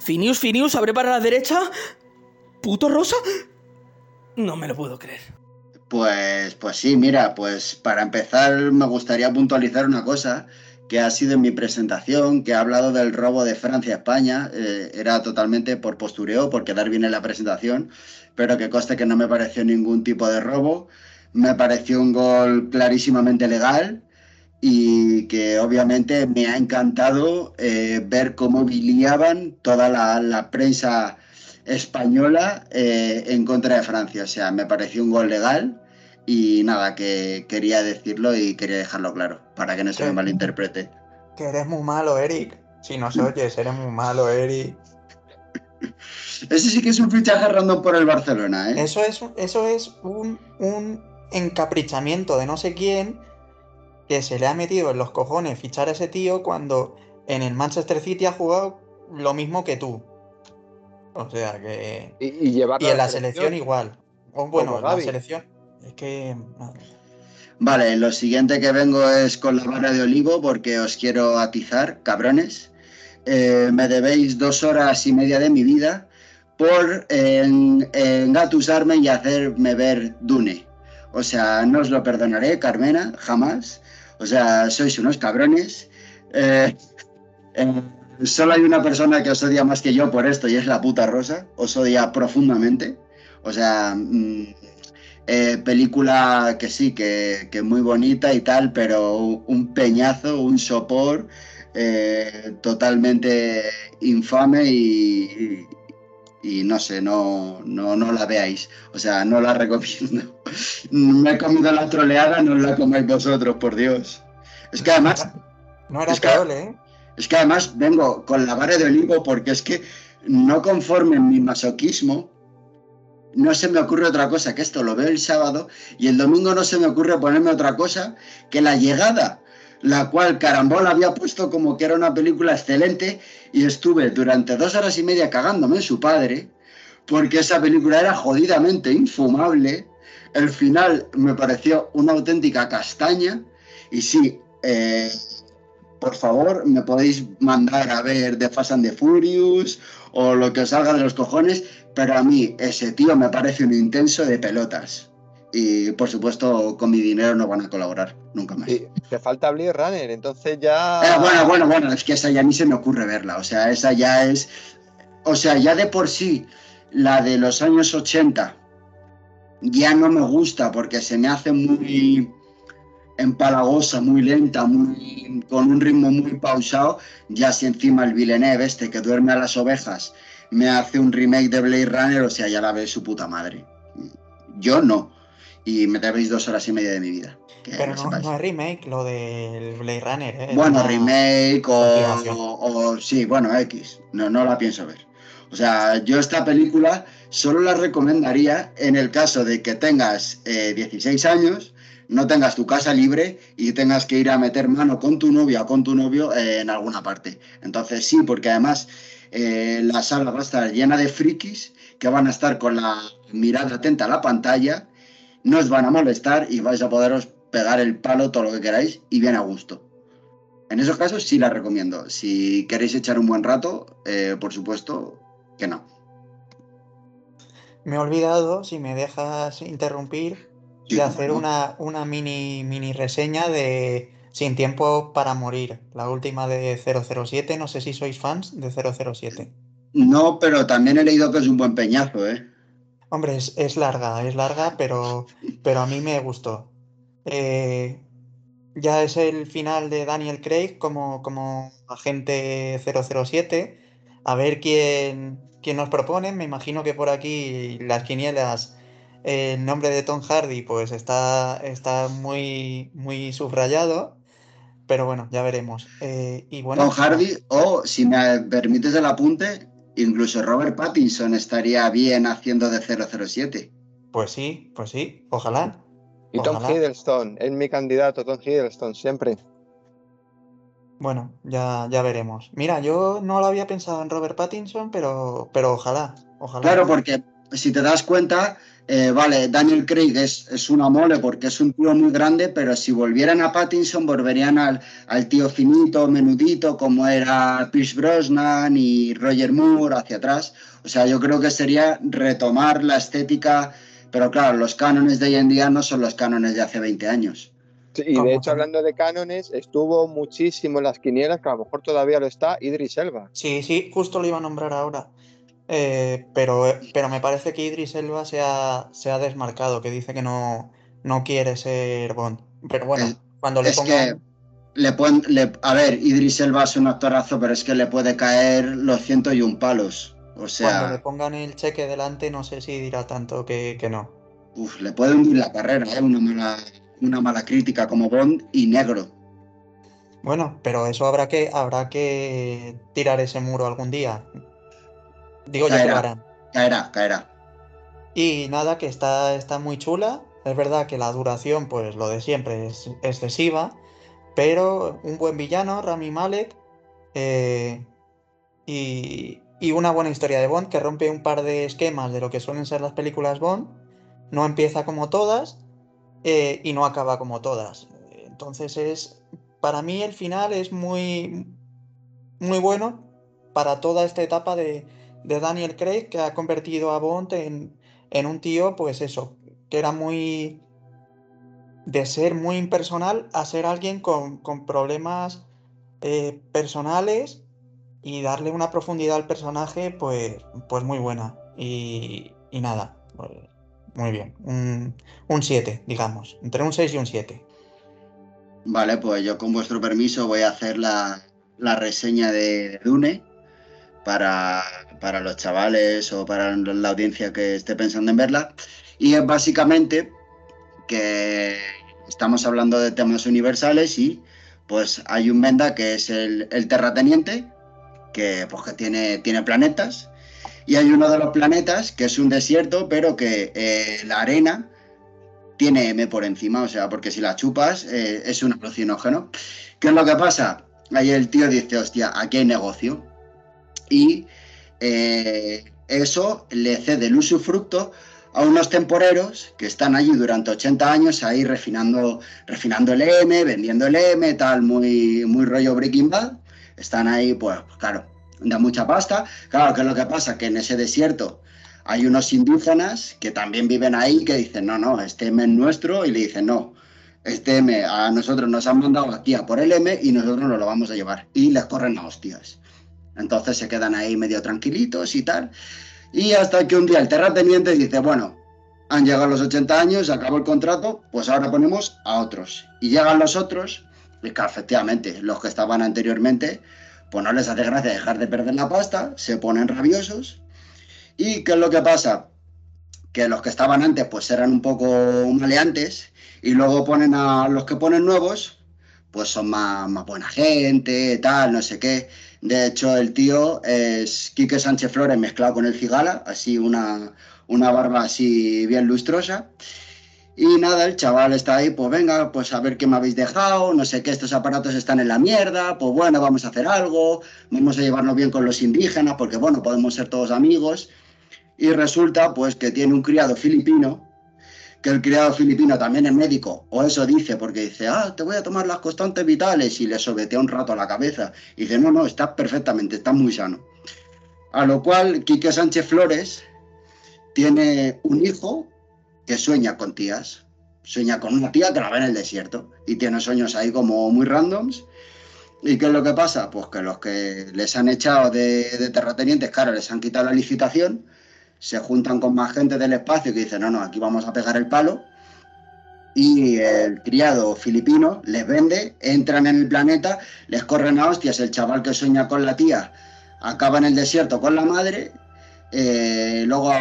Finius, Finius, abre para la derecha. ¿Puto Rosa? No me lo puedo creer. Pues, pues sí, mira, pues para empezar me gustaría puntualizar una cosa que ha sido en mi presentación, que ha hablado del robo de Francia a España. Eh, era totalmente por postureo, por quedar bien en la presentación, pero que conste que no me pareció ningún tipo de robo. Me pareció un gol clarísimamente legal y que obviamente me ha encantado eh, ver cómo biliaban toda la, prensa española eh, en contra de Francia. O sea, me pareció un gol legal y nada, que quería decirlo y quería dejarlo claro, para que no se me malinterprete. Que eres muy malo, Eric. Si no se oyes, eres muy malo, Eric. Ese sí que es un fichaje random por el Barcelona, ¿eh? Eso es, eso es un, un encaprichamiento de no sé quién que se le ha metido en los cojones fichar a ese tío cuando en el Manchester City ha jugado lo mismo que tú. O sea que. Y, y, en la selección, igual. O bueno, la selección. Es que. Vale, lo siguiente que vengo es con la vara de olivo porque os quiero atizar, cabrones. Eh, me debéis dos horas y media de mi vida por en- engatusarme y hacerme ver Dune. O sea, no os lo perdonaré, Carmena, jamás. O sea, sois unos cabrones. Eh, eh, solo hay una persona que os odia más que yo por esto y es la puta Rosa. Os odia profundamente. O sea, mm, eh, película que sí, que, que muy bonita y tal, pero un peñazo, un sopor totalmente infame y no sé, no, no, no la veáis. O sea, no la recomiendo. Me he comido la troleada, no la comáis vosotros, por Dios. Es que además, No era Es que- ¿eh? es que además vengo con la vara de olivo porque es que no conforme en mi masoquismo, no se me ocurre otra cosa que esto lo veo el sábado y el domingo no se me ocurre ponerme otra cosa que la llegada, la cual Carambola había puesto como que era una película excelente y estuve durante dos horas y media cagándome en su padre porque esa película era jodidamente infumable. El final me pareció una auténtica castaña y sí, eh, por favor, me podéis mandar a ver The Fast and the Furious o lo que os salga de los cojones, pero a mí ese tío me parece un intenso de pelotas. Y por supuesto, con mi dinero no van a colaborar nunca más. Y te falta Blade Runner, entonces ya. Eh, bueno, bueno, bueno, es que esa ya ni se me ocurre verla. O sea, esa ya es. O sea, ya de por sí, la de los años 80 ya no me gusta porque se me hace muy empalagosa, muy lenta, muy, con un ritmo muy pausado. Ya si encima el Villeneuve, este que duerme a las ovejas, me hace un remake de Blade Runner, o sea, ya la ve su puta madre. Yo no. Y me debéis dos horas y media de mi vida. Pero no, no es remake lo del Blade Runner, ¿eh? Bueno, una- remake o, sí, bueno, X. No, no la pienso ver. O sea, yo esta película solo la recomendaría en el caso de que tengas eh, 16 años, no tengas tu casa libre y tengas que ir a meter mano con tu novia o con tu novio eh, en alguna parte. Entonces sí, porque además eh, la sala va a estar llena de frikis que van a estar con la mirada atenta a la pantalla, no os van a molestar y vais a poderos pegar el palo todo lo que queráis y bien a gusto. En esos casos sí la recomiendo. Si queréis echar un buen rato, eh, por supuesto que no. Me he olvidado, si me dejas interrumpir, Sí, de hacer no. una, una mini, mini reseña de Sin Tiempo para Morir, la última de 007. No sé si sois fans de 007. No, pero también he leído que es un buen peñazo, ¿eh? Hombre, es, es larga, es larga, pero, pero a mí me gustó. Eh, ya es el final de Daniel Craig como, como agente 007. A ver quién, quién nos propone. Me imagino que por aquí las quinielas, eh, el nombre de Tom Hardy, pues está, está muy, muy subrayado. Pero bueno, ya veremos. Eh, y bueno, Tom Hardy o, si me permites el apunte, incluso Robert Pattinson estaría bien haciendo de 007. pues sí, pues sí, ojalá. Y Tom Ojalá. Hiddleston, es mi candidato, Tom Hiddleston, siempre. Bueno, ya, ya veremos. Mira, yo no lo había pensado en Robert Pattinson, pero, pero ojalá, ojalá. Claro, porque si te das cuenta, eh, vale, Daniel Craig es, es una mole porque es un tío muy grande, pero si volvieran a Pattinson, volverían al, al tío finito, menudito, como era Pierce Brosnan y Roger Moore hacia atrás. O sea, yo creo que sería retomar la estética, pero claro, los cánones de hoy en día no son los cánones de hace 20 años. Sí, y de hecho, hablando de cánones, estuvo muchísimo en las quinielas, que a lo mejor todavía lo está, Idris Elba. Sí, sí, justo lo iba a nombrar ahora. Eh, pero, pero me parece que Idris Elba se ha, se ha desmarcado, que dice que no, no quiere ser Bond. Pero bueno, Es- cuando le pongan. le pueden, le- a ver, Idris Elba es un actorazo, pero es que le puede caer los ciento y un palos. O Cuando le sea, pongan el cheque delante, no sé si dirá tanto que, que no. uf, le puede hundir la carrera, ¿eh? una, mala, una mala crítica como Bond y negro. Bueno, pero eso habrá que, habrá que tirar ese muro algún día. Digo Caerá. harán. Caerá, caerá. Y nada, que está, está muy chula. Es verdad que la duración, pues lo de siempre, es excesiva. Pero un buen villano, Rami Malek. eh, y, y una buena historia de Bond que rompe un par de esquemas de lo que suelen ser las películas Bond. No empieza como todas eh, y no acaba como todas. Entonces es. Para mí el final es muy. muy bueno para toda esta etapa de, de Daniel Craig que ha convertido a Bond en, en un tío, pues eso, que era muy... de ser muy impersonal a ser alguien con, con problemas eh, personales y darle una profundidad al personaje, pues, pues muy buena. Y, y nada, pues, muy bien. Un 7, digamos. Entre un 6 y un 7. Vale, pues yo con vuestro permiso voy a hacer la, la reseña de Dune para, para, los chavales o para la audiencia que esté pensando en verla. Y es básicamente que estamos hablando de temas universales y pues hay un Menda que es el, terrateniente, que, pues, que tiene, tiene planetas y hay uno de los planetas que es un desierto, pero que eh, la arena tiene M por encima, o sea, porque si la chupas eh, es un alucinógeno. ¿Qué es lo que pasa? Ahí el tío dice, hostia, aquí hay negocio. Y eh, eso le cede el usufructo a unos temporeros que están allí durante 80 años ahí refinando, refinando el M, vendiendo el M, tal, muy, muy rollo Breaking Bad. Están ahí, pues, claro, da mucha pasta. Claro, ¿qué es lo que pasa? Que en ese desierto hay unos indígenas que también viven ahí que dicen, no, no, este M es nuestro, y le dicen, no, este M a nosotros nos han mandado aquí a por el M y nosotros nos lo vamos a llevar. Y les corren a hostias. Entonces se quedan ahí medio tranquilitos y tal. Y hasta que un día el terrateniente dice, bueno, han llegado los 80 años, acabó el contrato, pues ahora ponemos a otros. Y llegan los otros, y que efectivamente los que estaban anteriormente, pues no les hace gracia dejar de perder la pasta, se ponen rabiosos. ¿Y qué es lo que pasa? Que los que estaban antes pues eran un poco maleantes y luego ponen a los que ponen nuevos, pues son más, más buena gente, tal, no sé qué. De hecho, el tío es Quique Sánchez Flores mezclado con el Cigala, así una, una barba así bien lustrosa. Y nada, el chaval está ahí, pues venga, pues a ver qué me habéis dejado, no sé qué, estos aparatos están en la mierda, pues bueno, vamos a hacer algo, vamos a llevarnos bien con los indígenas, porque bueno, podemos ser todos amigos. Y resulta pues que tiene un criado filipino, que el criado filipino también es médico, o eso dice, porque dice, ah, te voy a tomar las constantes vitales y le sobetea un rato a la cabeza. Y dice, no, no, estás perfectamente, estás muy sano. A lo cual, Quique Sánchez Flores tiene un hijo que sueña con tías. Sueña con una tía que la ve en el desierto y tiene sueños ahí como muy randoms. ¿Y qué es lo que pasa? Pues que los que les han echado de, de terratenientes, claro, les han quitado la licitación, se juntan con más gente del espacio que dicen, no, no, aquí vamos a pegar el palo. Y el criado filipino les vende, entran en el planeta, les corren a hostias, el chaval que sueña con la tía acaba en el desierto con la madre, eh, luego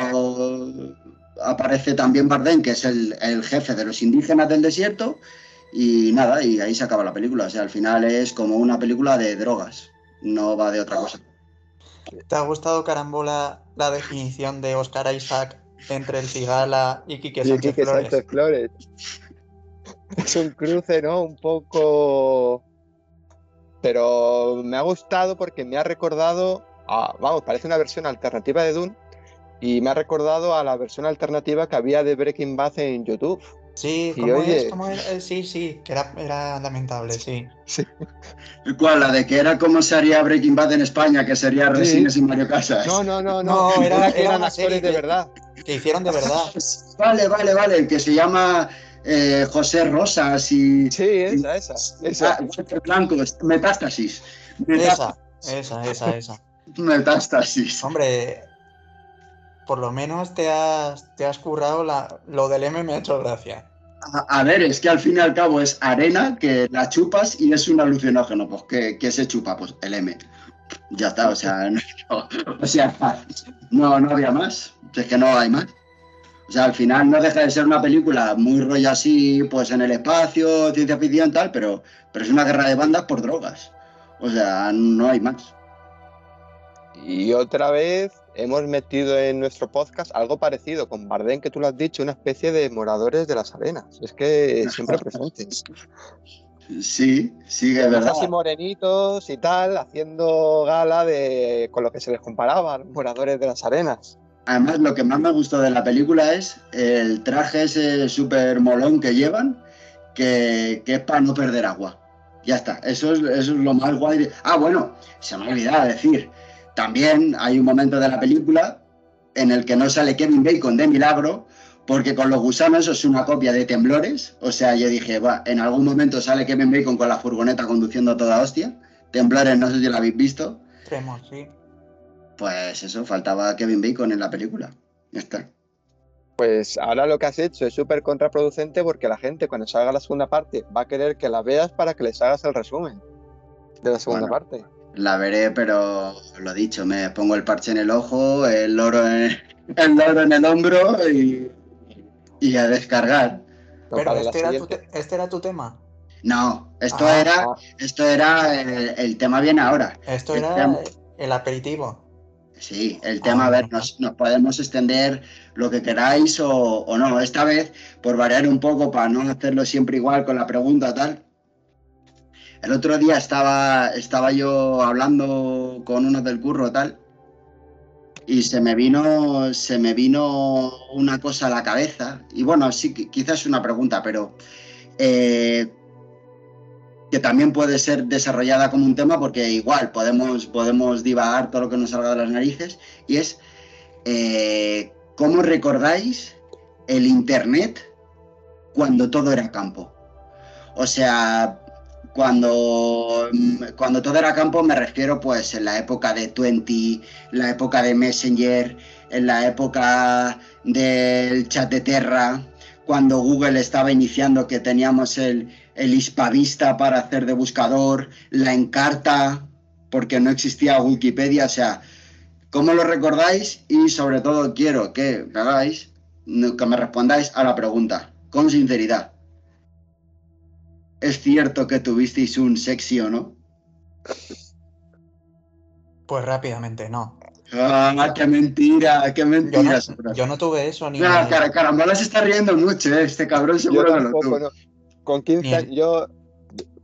aparece también Bardem, que es el, el, jefe de los indígenas del desierto, y nada, y ahí se acaba la película. O sea, al final es como una película de drogas, no va de otra cosa. ¿Te ha gustado, Carambola, la definición de Oscar Isaac entre el Cigala y Quique Sánchez, y Quique Flores? Sánchez Flores? Es un cruce, ¿no? Un poco... Pero me ha gustado porque me ha recordado... Ah, vamos, parece una versión alternativa de Dune, y me ha recordado a la versión alternativa que había de Breaking Bad en YouTube. Sí, Y ¿cómo oye- es? ¿Cómo es? Eh, Sí, sí, que era, era lamentable, sí. Sí. ¿Cuál? La de que era como se haría Breaking Bad en España, que sería Sí. Resines y Mario Casas. No, no, no, no. No, era- que era eran una actores serie de verdad. Que hicieron de verdad. Vale, vale, vale, el que se llama eh, José Rosas y... Sí, esa, esa. esa. Ah, Walter Blanco, Metástasis. Esa, esa, esa, esa. Metástasis. Hombre, por lo menos te has, te has currado la, lo del M me ha hecho gracia. A, a ver, es que al fin y al cabo es arena que la chupas y es un alucinógeno. Pues, ¿qué, qué se chupa? Pues el M. Ya está, o sea, no, o sea, no, no había más. Es que no hay más. O sea, al final no deja de ser una película muy rollo así, pues en el espacio, ciencia ficción tal, pero, pero es una guerra de bandas por drogas. O sea, no hay más. Y otra vez hemos metido en nuestro podcast algo parecido con Bardem, que tú lo has dicho, una especie de moradores de las arenas. Es que siempre presentes. Sí, sí, es verdad. Así morenitos y tal, haciendo gala de con lo que se les comparaba, moradores de las arenas. Además, lo que más me gustó de la película es el traje ese súper molón que llevan, que, que es para no perder agua. Ya está, eso es, eso es lo más guay. Ah, bueno, se me ha olvidado decir también hay un momento de la película en el que no sale Kevin Bacon de milagro, porque con los gusanos es una copia de Temblores. O sea, yo dije, va, en algún momento sale Kevin Bacon con la furgoneta conduciendo a toda hostia. Temblores, no sé si lo habéis visto. Tremor, sí. Pues eso, faltaba Kevin Bacon en la película. Ya está. Pues ahora lo que has hecho es súper contraproducente porque la gente cuando salga la segunda parte va a querer que la veas para que les hagas el resumen de la segunda Bueno. parte. La veré, pero lo dicho, me pongo el parche en el ojo, el loro en el, loro en el hombro y, y a descargar. Pero este era, tu te- este era tu tema. No, esto Ah, era, Ah, esto era el, el tema viene ahora. Esto El era tema- el aperitivo. Sí, el Ah, tema, a ver, nos, nos podemos extender lo que queráis o, o no. Esta vez, por variar un poco, para no hacerlo siempre igual con la pregunta tal. El otro día estaba, estaba yo hablando con uno del curro tal y se me vino, se me vino una cosa a la cabeza. Y bueno, sí, qui- quizás una pregunta, pero eh, que también puede ser desarrollada como un tema porque igual podemos, podemos divagar todo lo que nos salga de las narices y es eh, ¿cómo recordáis el Internet cuando todo era campo? O sea, cuando, mm, cuando todo era campo me refiero pues en la época de Twenty, la época de Messenger, en la época del chat de Terra, cuando Google estaba iniciando que teníamos el, el Hispavista para hacer de buscador, la Encarta, porque no existía Wikipedia, o sea, ¿cómo lo recordáis? Y sobre todo quiero que hagáis, que me respondáis a la pregunta, con sinceridad. ¿Es cierto que tuvisteis un sexy o no? Pues rápidamente, no. ¡Ah, qué mentira! ¡Qué Yo no, mentira! Yo no tuve eso ni. Ah, cara, Carambola se está riendo mucho, ¿eh? Este cabrón yo seguro que lo tampoco, tuvo. no. Con 15 Bien. años, yo,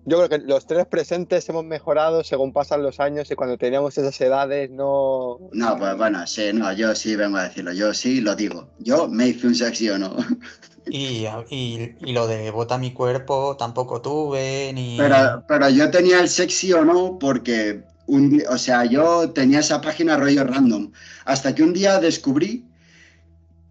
yo creo que los tres presentes hemos mejorado según pasan los años y cuando teníamos esas edades no... No, pues bueno, sí, no, yo sí vengo a decirlo, yo sí lo digo. Yo me hice un sexy o no. Y, y, y lo de bota mi cuerpo tampoco tuve, ni. Pero, pero yo tenía el sexy o no porque un o sea, yo tenía esa página rollo random. Hasta que un día descubrí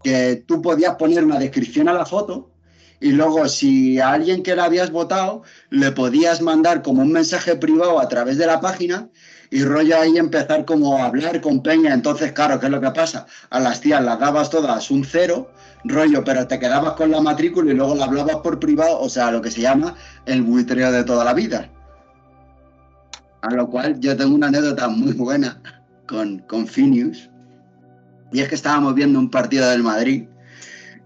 que tú podías poner una descripción a la foto y luego si a alguien que la habías votado le podías mandar como un mensaje privado a través de la página y rollo ahí empezar como a hablar con Peña. Entonces, claro, ¿qué es lo que pasa? A las tías las dabas todas un cero, rollo, pero te quedabas con la matrícula y luego la hablabas por privado, o sea, lo que se llama el buitreo de toda la vida. A lo cual yo tengo una anécdota muy buena con, con Phineas. Y es que estábamos viendo un partido del Madrid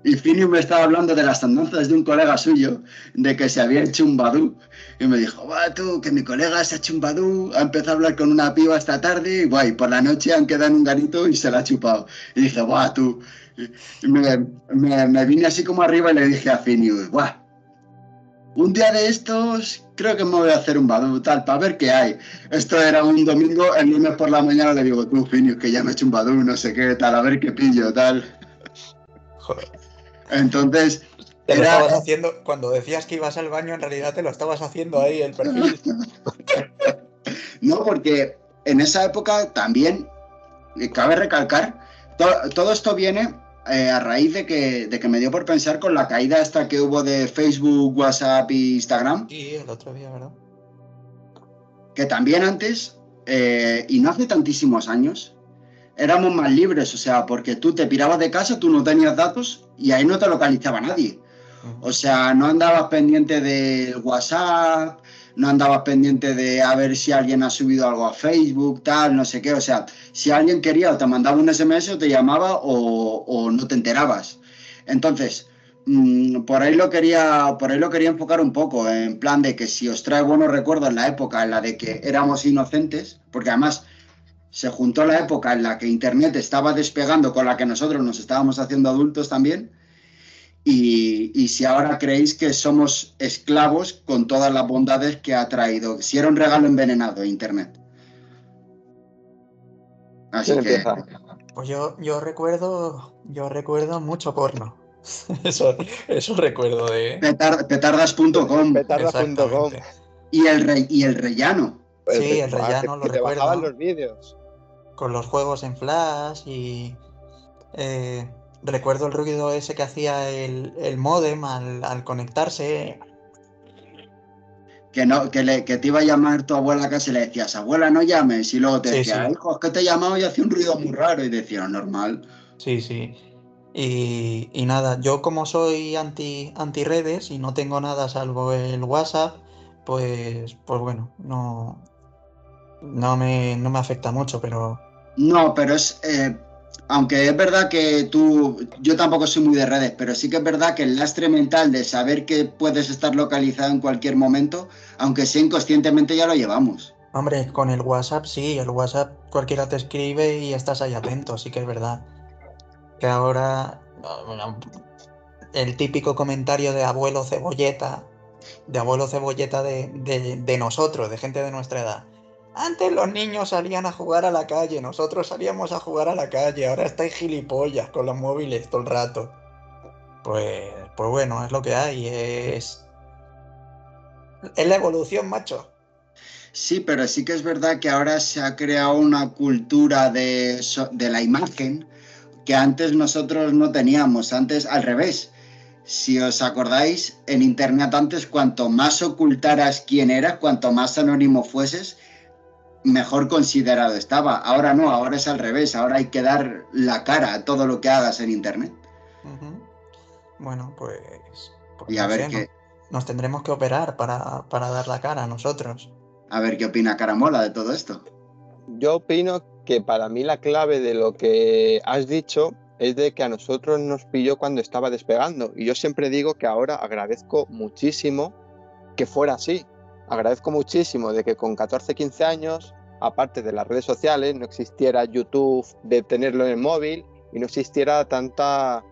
y Phineas me estaba hablando de las andanzas de un colega suyo, de que se había hecho un badú. Y me dijo, va tú, que mi colega se ha hecho un badú, ha empezado a hablar con una piba esta tarde y guay, por la noche han quedado en un garito y se la ha chupado. Y dice, va tú. Me, me- vine así como arriba y le dije a Phineas, guau, un día de estos creo que me voy a hacer un badú tal, para ver qué hay. Esto era un domingo, el lunes por la mañana le digo, tú, Phineas, que ya me he hecho un badú, no sé qué, tal, a ver qué pillo, tal. Joder, Entonces, te lo estabas haciendo. Cuando decías que ibas al baño, en realidad te lo estabas haciendo ahí el perfil. no, porque en esa época también, eh, cabe recalcar, to- todo esto viene eh, a raíz de que, de que me dio por pensar con la caída esta que hubo de Facebook, WhatsApp y Instagram, Sí, el otro día, ¿verdad? que también antes, eh, y no hace tantísimos años, éramos más libres, o sea, porque tú te pirabas de casa, tú no tenías datos y ahí no te localizaba nadie. O sea, no andabas pendiente del WhatsApp, no andabas pendiente de a ver si alguien ha subido algo a Facebook, tal, no sé qué. O sea, si alguien quería o te mandaba un SMS o te llamaba o, o no te enterabas. Entonces, mm, por ahí lo quería, por ahí lo quería enfocar un poco, en plan de que si os trae buenos recuerdos en la época en la de que éramos inocentes, porque además se juntó la época en la que Internet estaba despegando con la que nosotros nos estábamos haciendo adultos también. Y, y si ahora creéis que somos esclavos con todas las bondades que ha traído, si era un regalo envenenado Internet. Así ¿Quién que, empieza? Pues yo, yo recuerdo. Yo recuerdo mucho porno. Eso, eso recuerdo de. petar- petardas.com. Exactamente. y el, re- y el rellano. Sí, el Ah, rellano que- lo que te recuerdo. bajaban los vídeos. Con los juegos en flash y eh, recuerdo el ruido ese que hacía el, el modem al, al conectarse. Que, no, que, le, que te iba a llamar tu abuela y le decías, abuela, no llames. Y luego te Sí, decía, sí. hijo, es que te he llamado y hacía un ruido muy raro. Y decía, normal. Sí, sí. Y, y nada, yo como soy anti, anti redes y no tengo nada salvo el WhatsApp, pues, pues bueno, no, no me, no me afecta mucho, pero No, pero es. eh, aunque es verdad que tú. Yo tampoco soy muy de redes, pero sí que es verdad que el lastre mental de saber que puedes estar localizado en cualquier momento, aunque sea inconscientemente, ya lo llevamos. hombre, con el WhatsApp sí, el WhatsApp cualquiera te escribe y estás ahí atento, sí que es verdad. Que ahora bueno, el típico comentario de abuelo cebolleta, de abuelo cebolleta de, de- de nosotros, de gente de nuestra edad. Antes los niños salían a jugar a la calle, nosotros salíamos a jugar a la calle, ahora estáis gilipollas con los móviles todo el rato. Pues, pues bueno, es lo que hay, es... Es la evolución, macho. Sí, pero sí que es verdad que ahora se ha creado una cultura de, de la imagen que antes nosotros no teníamos. Antes, al revés. Si os acordáis, en Internet antes, cuanto más ocultaras quién eras, cuanto más anónimo fueses, mejor considerado estaba. Ahora no, ahora es al revés. Ahora hay que dar la cara a todo lo que hagas en Internet. Bueno, pues... pues Y a no ver sé, qué, no- Nos tendremos que operar para, para dar la cara a nosotros. a ver qué opina Caramola de todo esto. Yo opino que para mí la clave de lo que has dicho es de que a nosotros nos pilló cuando estaba despegando. Y yo siempre digo que ahora agradezco muchísimo que fuera así. Agradezco muchísimo de que con 14, 15 años, aparte de las redes sociales, no existiera YouTube de tenerlo en el móvil y no existiera tanta...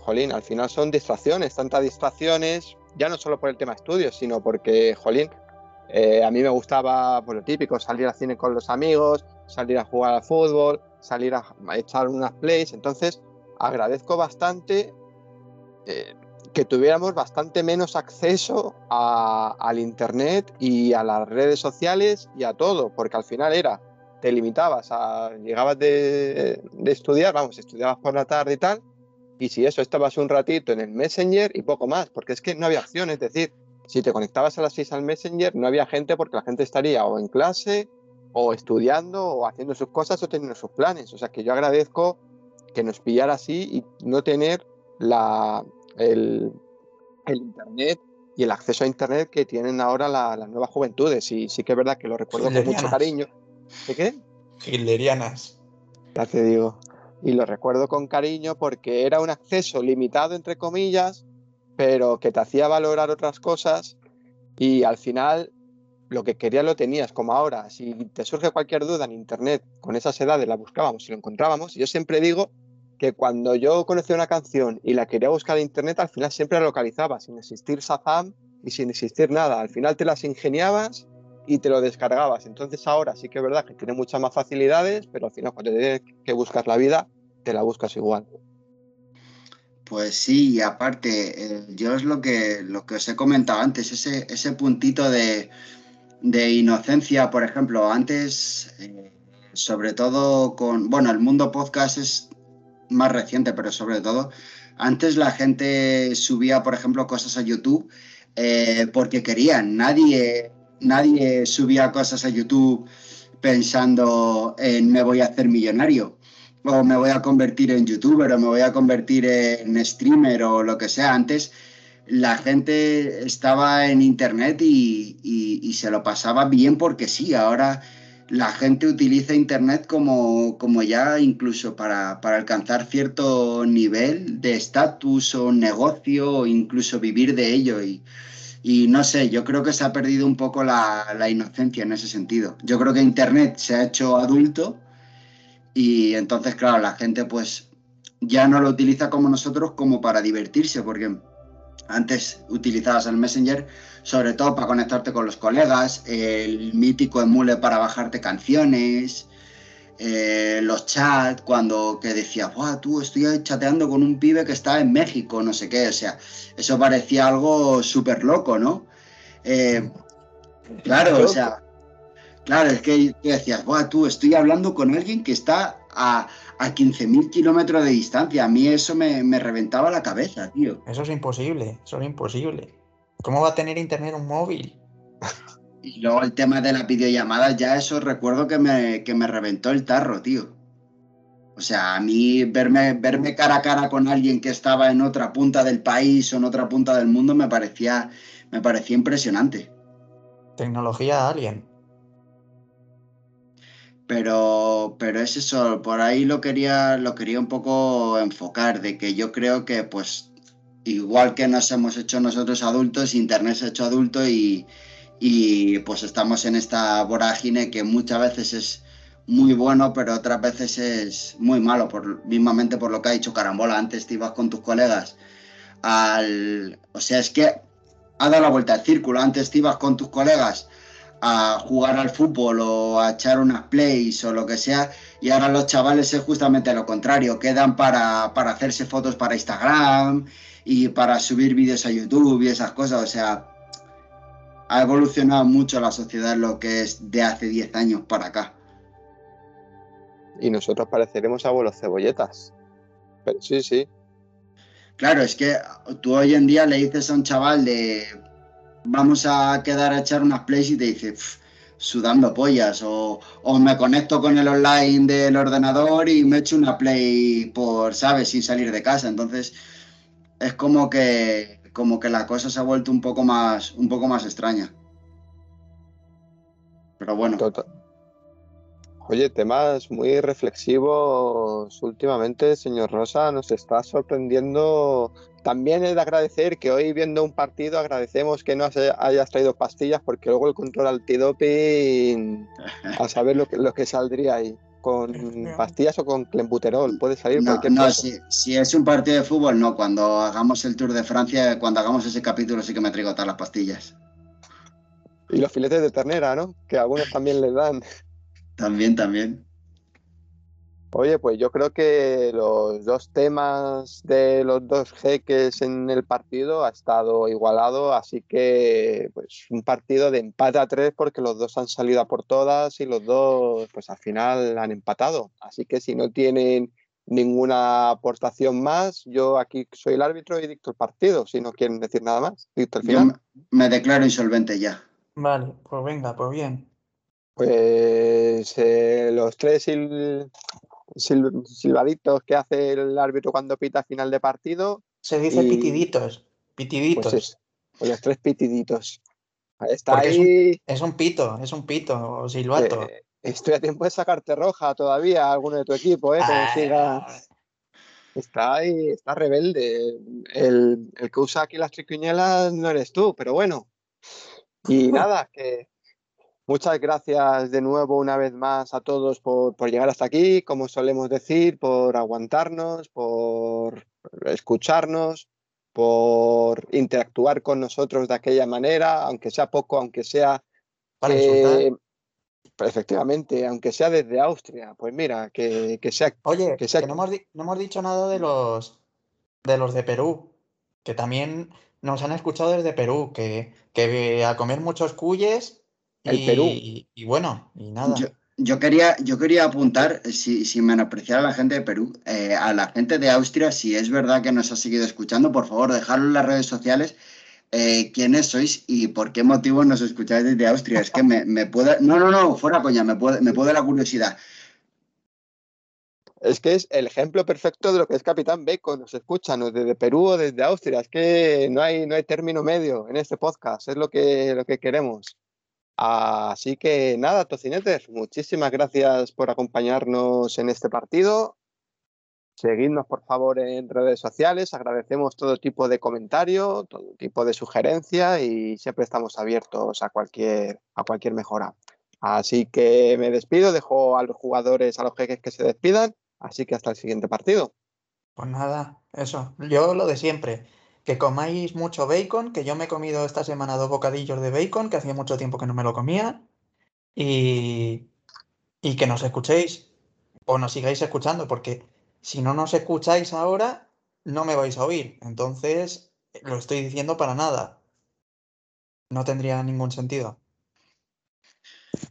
Jolín, al final son distracciones, tantas distracciones, ya no solo por el tema estudios, sino porque, jolín, eh, a mí me gustaba, por lo típico, salir al cine con los amigos, salir a jugar al fútbol, salir a, a echar unas plays. Entonces, agradezco bastante eh, que tuviéramos bastante menos acceso a- al internet y a las redes sociales y a todo, porque al final era, te limitabas a, llegabas de, estudiar, vamos, estudiabas por la tarde y tal, y si eso estabas un ratito en el Messenger y poco más, porque es que no había opción, es decir, si te conectabas a las 6 al Messenger, no había gente porque la gente estaría o en clase, o estudiando, o haciendo sus cosas, o teniendo sus planes. O sea que yo agradezco que nos pillara así y no tener la, el, el Internet y el acceso a Internet que tienen ahora la- las nuevas juventudes. Y sí que es verdad que lo recuerdo con mucho cariño. ¿De qué? Hitlerianas. Ya te digo. Y lo recuerdo con cariño porque era un acceso limitado, entre comillas, pero que te hacía valorar otras cosas y al final lo que querías lo tenías, como ahora. Si te surge cualquier duda en Internet, con esas edades la buscábamos y lo encontrábamos. Y yo siempre digo que cuando yo conocía una canción y la quería buscar en Internet, al final siempre la localizaba, sin existir Shazam y sin existir nada. Al final te las ingeniabas y te lo descargabas. Entonces ahora sí que es verdad que tiene muchas más facilidades, pero al final cuando tienes que buscar la vida, te la buscas igual. Pues sí, y aparte, eh, yo es lo que, lo que os he comentado antes, ese, ese puntito de, de inocencia, por ejemplo, antes, eh, sobre todo con, bueno, el mundo podcast es más reciente, pero sobre todo, antes la gente subía, por ejemplo, cosas a YouTube eh, porque querían, nadie, nadie subía cosas a YouTube pensando en me voy a hacer millonario o me voy a convertir en youtuber o me voy a convertir en streamer o lo que sea. Antes la gente estaba en internet y, se lo pasaba bien porque sí, ahora la gente utiliza internet como, como ya incluso para, para alcanzar cierto nivel de estatus o negocio o incluso vivir de ello y, y no sé, yo creo que se ha perdido un poco la, la inocencia en ese sentido. Yo creo que internet se ha hecho adulto y entonces, claro, la gente pues ya no lo utiliza como nosotros como para divertirse, porque antes utilizabas el Messenger sobre todo para conectarte con los colegas, el mítico emule para bajarte canciones, eh, los chats, cuando que decías, Buah, tú estoy chateando con un pibe que está en México, no sé qué, o sea, eso parecía algo súper loco, ¿no? Eh, claro, o sea, Claro, es que tú decías, Buah, tú estoy hablando con alguien que está a, a 15.000 kilómetros de distancia. A mí eso me, me reventaba la cabeza, tío. Eso es imposible, eso es imposible. ¿Cómo va a tener internet un móvil? Y luego el tema de las videollamadas, ya eso recuerdo que me, que me reventó el tarro, tío. O sea, a mí verme, verme cara a cara con alguien que estaba en otra punta del país o en otra punta del mundo me parecía, me parecía impresionante. Tecnología alien. Pero, pero es eso, por ahí lo quería, lo quería un poco enfocar, de que yo creo que, pues, igual que nos hemos hecho nosotros adultos, Internet se ha hecho adulto y, y pues estamos en esta vorágine que muchas veces es muy bueno, pero otras veces es muy malo, por, mismamente por lo que ha dicho Carambola. Antes te ibas con tus colegas al... O sea, es que ha dado la vuelta al círculo. Antes te ibas con tus colegas a jugar al fútbol o a echar unas plays o lo que sea, y ahora los chavales es justamente lo contrario, quedan para, para hacerse fotos para Instagram y para subir vídeos a YouTube y esas cosas, o sea, ha evolucionado mucho la sociedad lo que es de hace 10 años para acá. Y nosotros pareceremos abuelos cebolletas. Pero sí, sí. Claro, es que tú hoy en día le dices a un chaval de vamos a quedar a echar unas plays y te dice "Pf, sudando pollas o, o me conecto con el online del ordenador y me echo una play por, ¿sabes? Sin salir de casa. Entonces es como que como que la cosa se ha vuelto un poco más un poco más extraña. Pero bueno, Total. Oye, temas muy reflexivos últimamente, señor Rosa, nos está sorprendiendo. También es de agradecer que hoy viendo un partido agradecemos que no has- hayas traído pastillas porque luego el control antidoping, a saber lo que, lo que saldría ahí. Con pastillas o con clenbuterol, puede salir no, cualquier no, cosa. si, si es un partido de fútbol, no. Cuando hagamos el Tour de Francia, cuando hagamos ese capítulo sí que me traigo todas las pastillas. Y los filetes de ternera, ¿no? Que a algunos también les dan. También, también. Oye, pues yo creo que los dos temas de los dos jeques en el partido ha estado igualado, así que pues un partido de empate a tres porque los dos han salido a por todas y los dos pues al final han empatado. Así que si no tienen ninguna aportación más, yo aquí soy el árbitro y dicto el partido, si no quieren decir nada más. Dicto el Yo final. me, me declaro insolvente ya. Vale, pues venga, pues bien. Pues eh, los tres sil- sil- silbaditos que hace el árbitro cuando pita final de partido, Se dice Y- pitiditos, pitiditos. pues es, pues los tres pitiditos. Está Porque es un- ahí. Es un pito, es un pito, o silbato. eh, estoy a tiempo de sacarte roja todavía, alguno de tu equipo, ¿eh? Como Ah, sigas. Está ahí, está rebelde. El, el que usa aquí las triquiñuelas no eres tú, pero bueno. Y nada, que muchas gracias de nuevo una vez más a todos por, por llegar hasta aquí, como solemos decir, por aguantarnos, por escucharnos, por interactuar con nosotros de aquella manera, aunque sea poco, aunque sea Para insultar. efectivamente, aunque sea desde Austria, pues mira, que, que sea Oye, que sea- que no hemos, no hemos dicho nada de los de los de Perú, que también nos han escuchado desde Perú, que, que a comer muchos cuyes El y, Perú. y bueno, y nada. Yo, yo quería, yo quería apuntar, si, sin menospreciar a la gente de Perú, eh, a la gente de Austria, si es verdad que nos ha seguido escuchando, por favor, dejadlo en las redes sociales. eh, quiénes sois y por qué motivo nos escucháis desde Austria. Es que me, me puede. No, no, no, fuera coña, me puede, me puede la curiosidad. Es que es el ejemplo perfecto de lo que es Capitán Bacon. Nos escuchan o desde Perú o desde Austria. Es que no hay, no hay término medio en este podcast. Es lo que, lo que queremos. Así que nada, tocinetes, muchísimas gracias por acompañarnos en este partido. Seguidnos, por favor, en redes sociales. Agradecemos todo tipo de comentario, todo tipo de sugerencia y siempre estamos abiertos a cualquier, a cualquier mejora. Así que me despido, dejo a los jugadores, a los jeques que se despidan. Así que hasta el siguiente partido. Pues nada, eso. Yo lo de siempre. Que comáis mucho bacon, que yo me he comido esta semana dos bocadillos de bacon, que hacía mucho tiempo que no me lo comía. Y, y que nos escuchéis o nos sigáis escuchando, porque si no nos escucháis ahora, no me vais a oír. Entonces, lo estoy diciendo para nada. No tendría ningún sentido.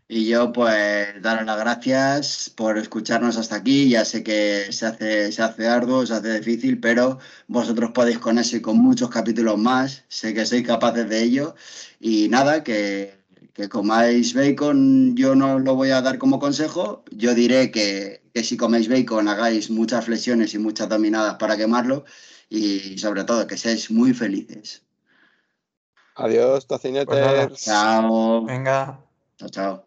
Y yo, pues, daros las gracias por escucharnos hasta aquí. Ya sé que se hace, se hace arduo, se hace difícil, pero vosotros podéis con eso y con muchos capítulos más. Sé que sois capaces de ello. Y nada, que, que comáis bacon, yo no lo voy a dar como consejo. Yo diré que, que si coméis bacon, hagáis muchas flexiones y muchas dominadas para quemarlo. Y sobre todo, que seáis muy felices. Adiós, tocineters. Pues Chao. Venga. Chao, chao.